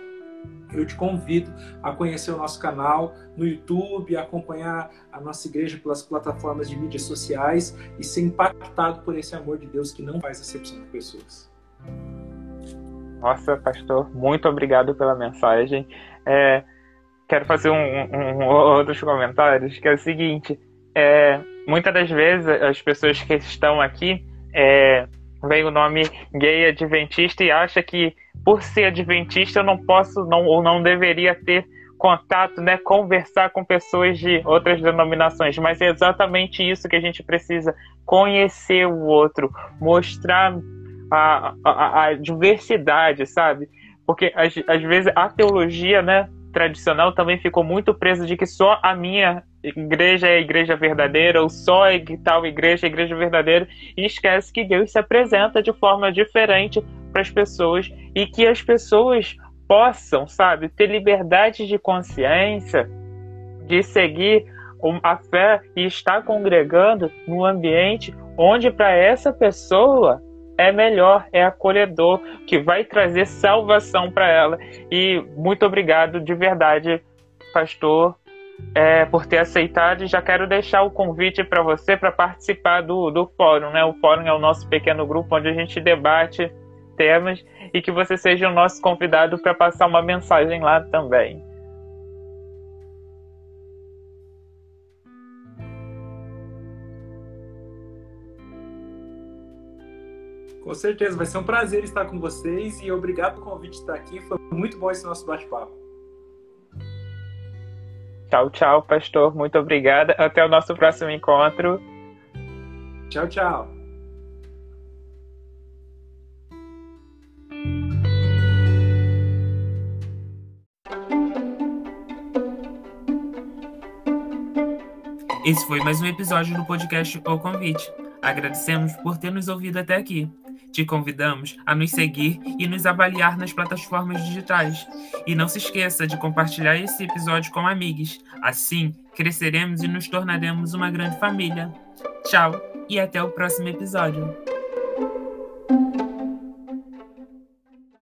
eu te convido a conhecer o nosso canal no YouTube, a acompanhar a nossa igreja pelas plataformas de mídias sociais e ser impactado por esse amor de Deus que não faz acepção de pessoas. Nossa, pastor, muito obrigado pela mensagem. É, quero fazer um, um, um, outros comentários, que é o seguinte, é, muitas das vezes as pessoas que estão aqui é, vem o nome gay adventista e acha que por ser adventista eu não posso não, ou não deveria ter contato, né, conversar com pessoas de outras denominações, mas é exatamente isso que a gente precisa conhecer o outro, mostrar a, a, a diversidade, sabe? Porque às, às vezes a teologia, né, tradicional também ficou muito presa de que só a minha igreja é a igreja verdadeira, ou só a tal igreja é a igreja verdadeira, e esquece que Deus se apresenta de forma diferente para as pessoas e que as pessoas possam, sabe, ter liberdade de consciência de seguir a fé e estar congregando num ambiente onde para essa pessoa é melhor, é acolhedor, que vai trazer salvação para ela. E muito obrigado de verdade, pastor, é, por ter aceitado. E já quero deixar o convite para você para participar do, do fórum. Né? O fórum é o nosso pequeno grupo onde a gente debate temas e que você seja o nosso convidado para passar uma mensagem lá também. Com certeza, vai ser um prazer estar com vocês e obrigado pelo convite de estar aqui. Foi muito bom esse nosso bate-papo. Tchau, tchau, pastor. Muito obrigada. Até o nosso próximo encontro. Tchau, tchau. Esse foi mais um episódio do podcast O Convite. Agradecemos por ter nos ouvido até aqui. Te convidamos a nos seguir e nos avaliar nas plataformas digitais. E não se esqueça de compartilhar esse episódio com amigos. Assim, cresceremos e nos tornaremos uma grande família. Tchau e até o próximo episódio.